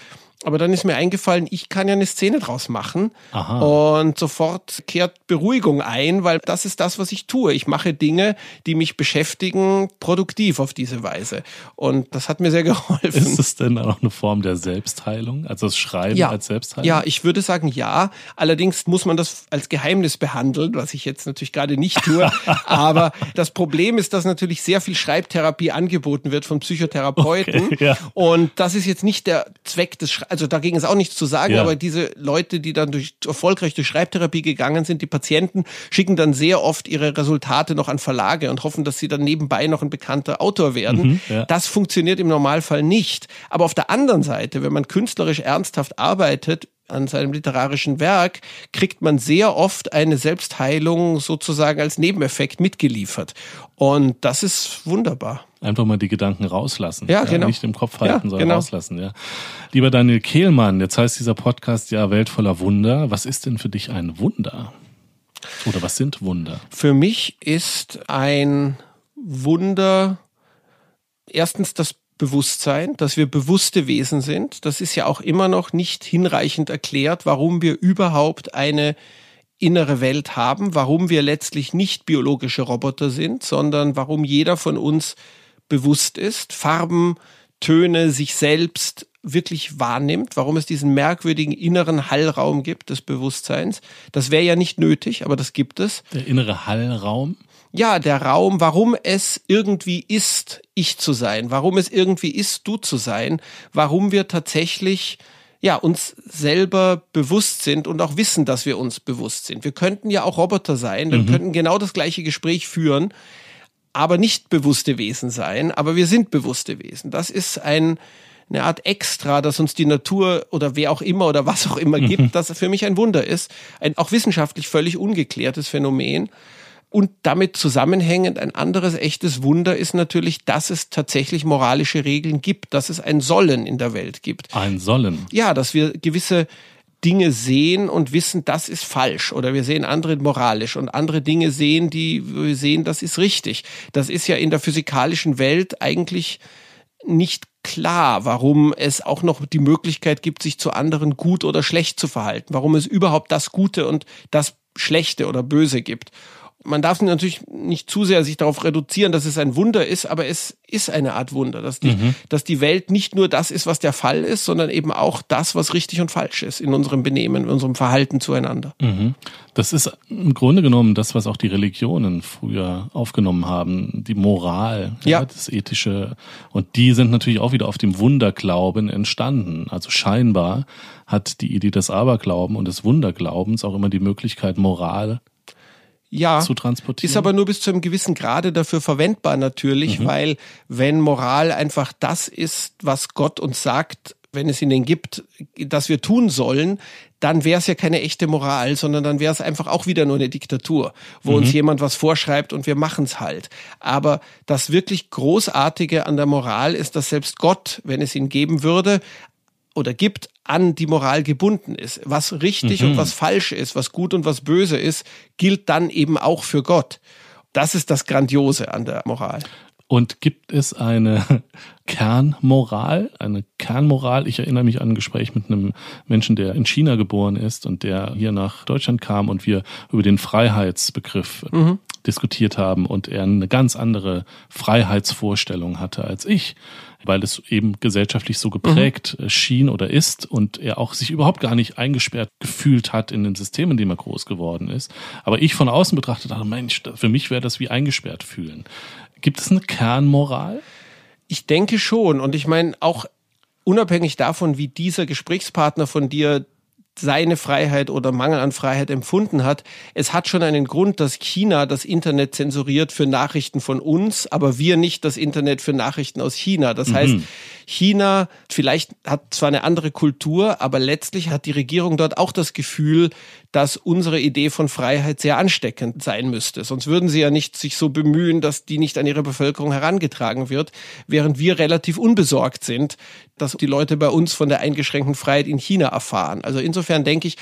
Aber dann ist mir eingefallen, ich kann ja eine Szene draus machen. Aha. Und sofort kehrt Beruhigung ein, weil das ist das, was ich tue. Ich mache Dinge, die mich beschäftigen, produktiv auf diese Weise. Und das hat mir sehr (laughs) geholfen. Ist es denn auch eine Form der Selbstheilung? Also das Schreiben ja. als Selbstheilung? Ja, ich würde sagen ja. Allerdings muss man das als Geheimnis behandeln, was ich jetzt natürlich gerade nicht tue. (laughs) Aber das Problem ist, dass natürlich sehr viel Schreibtherapie angeboten wird von Psychotherapeuten. Okay, ja. Und das ist jetzt nicht der Zweck des Schreibens also dagegen ist auch nichts zu sagen, ja. aber diese Leute, die dann durch, erfolgreich durch Schreibtherapie gegangen sind, die Patienten, schicken dann sehr oft ihre Resultate noch an Verlage und hoffen, dass sie dann nebenbei noch ein bekannter Autor werden. Mhm, ja. Das funktioniert im Normalfall nicht. Aber auf der anderen Seite, wenn man künstlerisch ernsthaft arbeitet, an seinem literarischen Werk, kriegt man sehr oft eine Selbstheilung sozusagen als Nebeneffekt mitgeliefert. Und das ist wunderbar. Einfach mal die Gedanken rauslassen. Ja, ja genau. Nicht im Kopf halten, ja, sondern genau. rauslassen, ja. Lieber Daniel Kehlmann, jetzt heißt dieser Podcast ja Welt voller Wunder. Was ist denn für dich ein Wunder? Oder was sind Wunder? Für mich ist ein Wunder erstens das Bewusstsein, dass wir bewusste Wesen sind. Das ist ja auch immer noch nicht hinreichend erklärt, warum wir überhaupt eine innere Welt haben, warum wir letztlich nicht biologische Roboter sind, sondern warum jeder von uns bewusst ist, Farben, Töne, sich selbst wirklich wahrnimmt, warum es diesen merkwürdigen inneren Hallraum gibt des Bewusstseins. Das wäre ja nicht nötig, aber das gibt es. Der innere Hallraum? Ja, der Raum, warum es irgendwie ist, ich zu sein, warum es irgendwie ist, du zu sein, warum wir tatsächlich ja, uns selber bewusst sind und auch wissen, dass wir uns bewusst sind. Wir könnten ja auch Roboter sein, wir mhm. könnten genau das gleiche Gespräch führen, aber nicht bewusste Wesen sein, aber wir sind bewusste Wesen. Das ist ein, eine Art Extra, das uns die Natur oder wer auch immer oder was auch immer gibt, mhm. das für mich ein Wunder ist. Ein auch wissenschaftlich völlig ungeklärtes Phänomen. Und damit zusammenhängend ein anderes echtes Wunder ist natürlich, dass es tatsächlich moralische Regeln gibt, dass es ein Sollen in der Welt gibt. Ein Sollen? Ja, dass wir gewisse Dinge sehen und wissen, das ist falsch oder wir sehen andere moralisch und andere Dinge sehen, die wir sehen, das ist richtig. Das ist ja in der physikalischen Welt eigentlich nicht klar, warum es auch noch die Möglichkeit gibt, sich zu anderen gut oder schlecht zu verhalten, warum es überhaupt das Gute und das Schlechte oder Böse gibt man darf natürlich nicht zu sehr sich darauf reduzieren, dass es ein Wunder ist, aber es ist eine Art Wunder, dass die, mhm. dass die Welt nicht nur das ist, was der Fall ist, sondern eben auch das, was richtig und falsch ist in unserem Benehmen, in unserem Verhalten zueinander. Mhm. Das ist im Grunde genommen das, was auch die Religionen früher aufgenommen haben, die Moral, ja. ja. das Ethische. Und die sind natürlich auch wieder auf dem Wunderglauben entstanden. Also scheinbar hat die Idee des Aberglauben und des Wunderglaubens auch immer die Möglichkeit, Moral ja, zu transportieren. Ist aber nur bis zu einem gewissen Grade dafür verwendbar natürlich, mhm. weil wenn Moral einfach das ist, was Gott uns sagt, wenn es ihn denn gibt, dass wir tun sollen, dann wäre es ja keine echte Moral, sondern dann wäre es einfach auch wieder nur eine Diktatur, wo mhm. uns jemand was vorschreibt und wir machen es halt. Aber das wirklich Großartige an der Moral ist, dass selbst Gott, wenn es ihn geben würde, oder gibt, an die Moral gebunden ist. Was richtig mhm. und was falsch ist, was gut und was böse ist, gilt dann eben auch für Gott. Das ist das Grandiose an der Moral. Und gibt es eine (laughs) Kernmoral, eine Kernmoral? Ich erinnere mich an ein Gespräch mit einem Menschen, der in China geboren ist und der hier nach Deutschland kam und wir über den Freiheitsbegriff mhm. Diskutiert haben und er eine ganz andere Freiheitsvorstellung hatte als ich, weil es eben gesellschaftlich so geprägt mhm. schien oder ist und er auch sich überhaupt gar nicht eingesperrt gefühlt hat in den Systemen, in dem er groß geworden ist. Aber ich von außen betrachtet dachte, Mensch, für mich wäre das wie eingesperrt fühlen. Gibt es eine Kernmoral? Ich denke schon. Und ich meine, auch unabhängig davon, wie dieser Gesprächspartner von dir seine Freiheit oder Mangel an Freiheit empfunden hat. Es hat schon einen Grund, dass China das Internet zensuriert für Nachrichten von uns, aber wir nicht das Internet für Nachrichten aus China. Das mhm. heißt, China vielleicht hat zwar eine andere Kultur, aber letztlich hat die Regierung dort auch das Gefühl, dass unsere Idee von Freiheit sehr ansteckend sein müsste. Sonst würden sie ja nicht sich so bemühen, dass die nicht an ihre Bevölkerung herangetragen wird, während wir relativ unbesorgt sind, dass die Leute bei uns von der eingeschränkten Freiheit in China erfahren. Also insofern denke ich,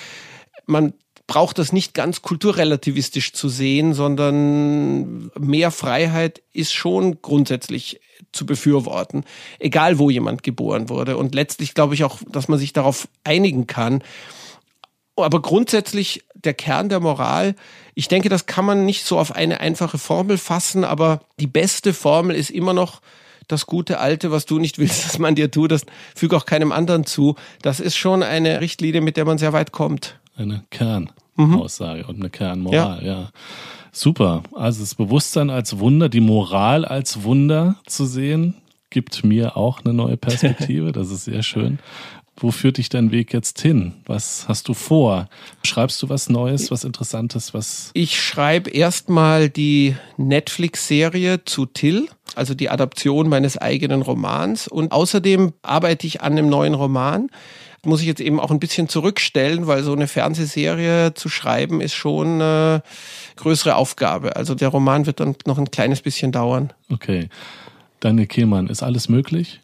man braucht das nicht ganz kulturrelativistisch zu sehen, sondern mehr Freiheit ist schon grundsätzlich zu befürworten, egal wo jemand geboren wurde. Und letztlich glaube ich auch, dass man sich darauf einigen kann. Aber grundsätzlich der Kern der Moral, ich denke, das kann man nicht so auf eine einfache Formel fassen, aber die beste Formel ist immer noch das gute alte, was du nicht willst, (laughs) dass man dir tut, das füge auch keinem anderen zu. Das ist schon eine Richtlinie, mit der man sehr weit kommt. Eine Kernaussage mhm. und eine Kernmoral, ja. ja. Super. Also das Bewusstsein als Wunder, die Moral als Wunder zu sehen, gibt mir auch eine neue (laughs) Perspektive. Das ist sehr schön. Wo führt dich dein Weg jetzt hin? Was hast du vor? Schreibst du was Neues, was Interessantes, was? Ich schreibe erstmal die Netflix-Serie zu Till, also die Adaption meines eigenen Romans. Und außerdem arbeite ich an einem neuen Roman muss ich jetzt eben auch ein bisschen zurückstellen, weil so eine Fernsehserie zu schreiben ist schon eine größere Aufgabe. Also der Roman wird dann noch ein kleines bisschen dauern. Okay. Daniel Kehlmann, ist alles möglich?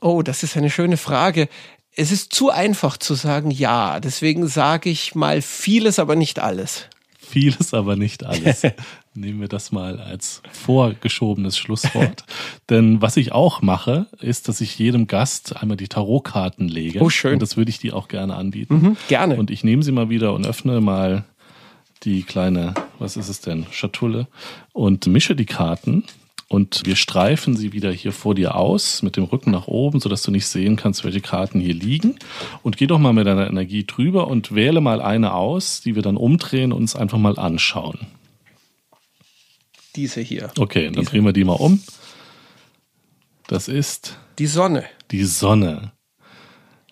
Oh, das ist eine schöne Frage. Es ist zu einfach zu sagen ja. Deswegen sage ich mal vieles, aber nicht alles vieles, aber nicht alles. (laughs) Nehmen wir das mal als vorgeschobenes Schlusswort. (laughs) Denn was ich auch mache, ist, dass ich jedem Gast einmal die Tarotkarten lege. Oh, schön. Und das würde ich dir auch gerne anbieten. Mhm, gerne. Und ich nehme sie mal wieder und öffne mal die kleine, was ist es denn, Schatulle und mische die Karten und wir streifen sie wieder hier vor dir aus mit dem Rücken nach oben, sodass du nicht sehen kannst, welche Karten hier liegen. Und geh doch mal mit deiner Energie drüber und wähle mal eine aus, die wir dann umdrehen und uns einfach mal anschauen. Diese hier. Okay, dann drehen wir die mal um. Das ist die Sonne. Die Sonne.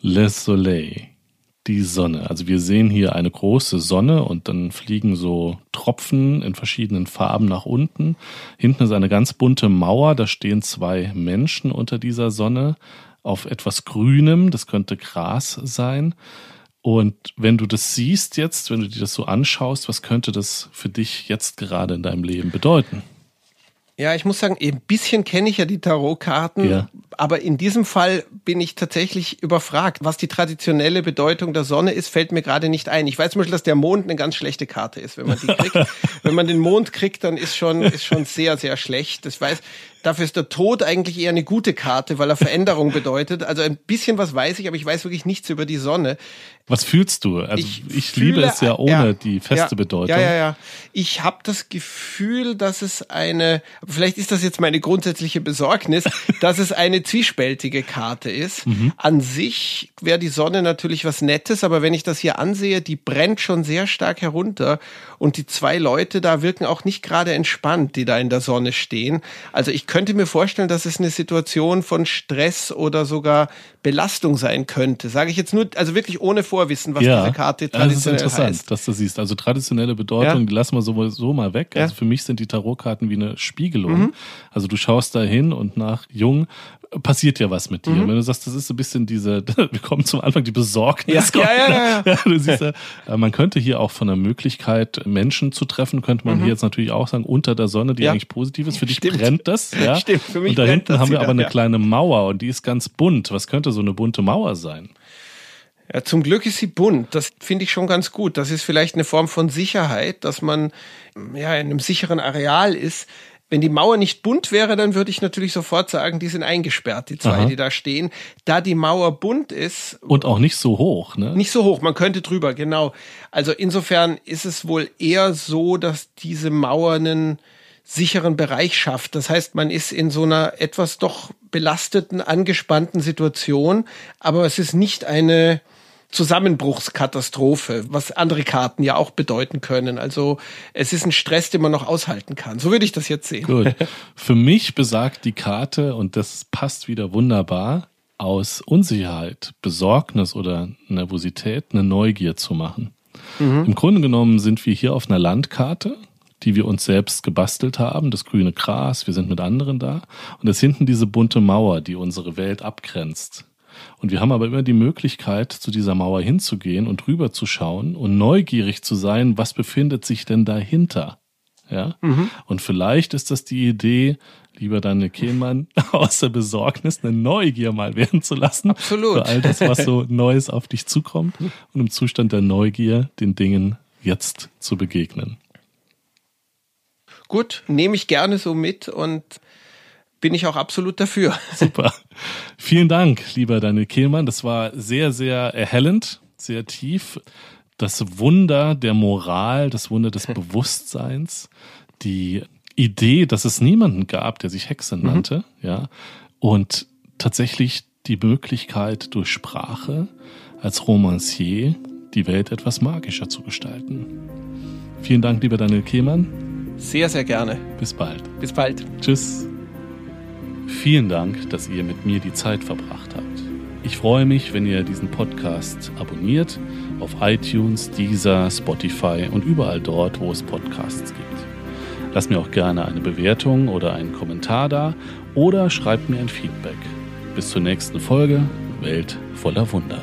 Le Soleil die Sonne. Also wir sehen hier eine große Sonne und dann fliegen so Tropfen in verschiedenen Farben nach unten. Hinten ist eine ganz bunte Mauer, da stehen zwei Menschen unter dieser Sonne auf etwas Grünem, das könnte Gras sein. Und wenn du das siehst jetzt, wenn du dir das so anschaust, was könnte das für dich jetzt gerade in deinem Leben bedeuten? Ja, ich muss sagen, ein bisschen kenne ich ja die Tarotkarten, ja. aber in diesem Fall bin ich tatsächlich überfragt. Was die traditionelle Bedeutung der Sonne ist, fällt mir gerade nicht ein. Ich weiß zum Beispiel, dass der Mond eine ganz schlechte Karte ist, wenn man die kriegt. (laughs) wenn man den Mond kriegt, dann ist schon, ist schon sehr, sehr schlecht. Das weiß, Dafür ist der Tod eigentlich eher eine gute Karte, weil er Veränderung (laughs) bedeutet. Also ein bisschen was weiß ich, aber ich weiß wirklich nichts über die Sonne. Was fühlst du? Also ich, ich fühle, liebe es ja ohne ja, die feste ja, Bedeutung. Ja, ja, ja. Ich habe das Gefühl, dass es eine, vielleicht ist das jetzt meine grundsätzliche Besorgnis, (laughs) dass es eine zwiespältige Karte ist. Mhm. An sich wäre die Sonne natürlich was Nettes, aber wenn ich das hier ansehe, die brennt schon sehr stark herunter und die zwei Leute da wirken auch nicht gerade entspannt, die da in der Sonne stehen. Also ich könnte mir vorstellen, dass es eine Situation von Stress oder sogar Belastung sein könnte. Sage ich jetzt nur, also wirklich ohne Vorwissen, was ja, diese Karte traditionell heißt. Das ist interessant, heißt. dass du siehst. Also traditionelle Bedeutung, ja. die lassen wir sowieso mal weg. Also ja. für mich sind die Tarotkarten wie eine Spiegelung. Mhm. Also du schaust da hin und nach Jung passiert ja was mit dir. Mhm. Wenn du sagst, das ist so ein bisschen diese, (laughs) wir kommen zum Anfang, die Besorgnis. Ja, ja, ja, (laughs) ja. du siehst ja, äh, man könnte hier auch von der Möglichkeit, Menschen zu treffen, könnte man mhm. hier jetzt natürlich auch sagen, unter der Sonne, die ja. eigentlich positiv ist. Für dich Stimmt. brennt das. (laughs) Ja? Stimmt, für mich Und da hinten haben wir aber eine kleine Mauer und die ist ganz bunt. Was könnte so eine bunte Mauer sein? Ja, zum Glück ist sie bunt. Das finde ich schon ganz gut. Das ist vielleicht eine Form von Sicherheit, dass man ja in einem sicheren Areal ist Wenn die Mauer nicht bunt wäre, dann würde ich natürlich sofort sagen, die sind eingesperrt, die zwei, Aha. die da stehen. Da die Mauer bunt ist, Und auch nicht so hoch, ne? nicht so hoch, man könnte drüber, genau. Also insofern ist es wohl eher so, dass diese Mauer einen sicheren Bereich schafft. Das heißt, man ist in so einer etwas doch belasteten, angespannten Situation, aber es ist nicht eine Zusammenbruchskatastrophe, was andere Karten ja auch bedeuten können. Also es ist ein Stress, den man noch aushalten kann. So würde ich das jetzt sehen. Gut. (laughs) Für mich besagt die Karte, und das passt wieder wunderbar, aus Unsicherheit, Besorgnis oder Nervosität eine Neugier zu machen. Im Grunde genommen sind wir hier auf einer Landkarte, die wir uns selbst gebastelt haben, das grüne Gras, wir sind mit anderen da. Und es ist hinten diese bunte Mauer, die unsere Welt abgrenzt. Und wir haben aber immer die Möglichkeit, zu dieser Mauer hinzugehen und rüber zu schauen und neugierig zu sein, was befindet sich denn dahinter? Ja. Und vielleicht ist das die Idee, lieber Daniel Kehlmann, (laughs) aus der Besorgnis eine Neugier mal werden zu lassen. Absolut. Für all das, was so Neues auf dich zukommt und im Zustand der Neugier den Dingen jetzt zu begegnen. Gut, nehme ich gerne so mit und bin ich auch absolut dafür. (laughs) Super. Vielen Dank, lieber Daniel Kehlmann. Das war sehr, sehr erhellend, sehr tief. Das Wunder der Moral, das Wunder des (laughs) Bewusstseins, die Idee, dass es niemanden gab, der sich Hexe nannte, ja, und tatsächlich die Möglichkeit, durch Sprache als Romancier die Welt etwas magischer zu gestalten. Vielen Dank, lieber Daniel Kehlmann. Sehr, sehr gerne. Bis bald. Bis bald. Tschüss. Vielen Dank, dass ihr mit mir die Zeit verbracht habt. Ich freue mich, wenn ihr diesen Podcast abonniert auf iTunes, Deezer, Spotify und überall dort, wo es Podcasts gibt. Lasst mir auch gerne eine Bewertung oder einen Kommentar da oder schreibt mir ein Feedback. Bis zur nächsten Folge Welt voller Wunder.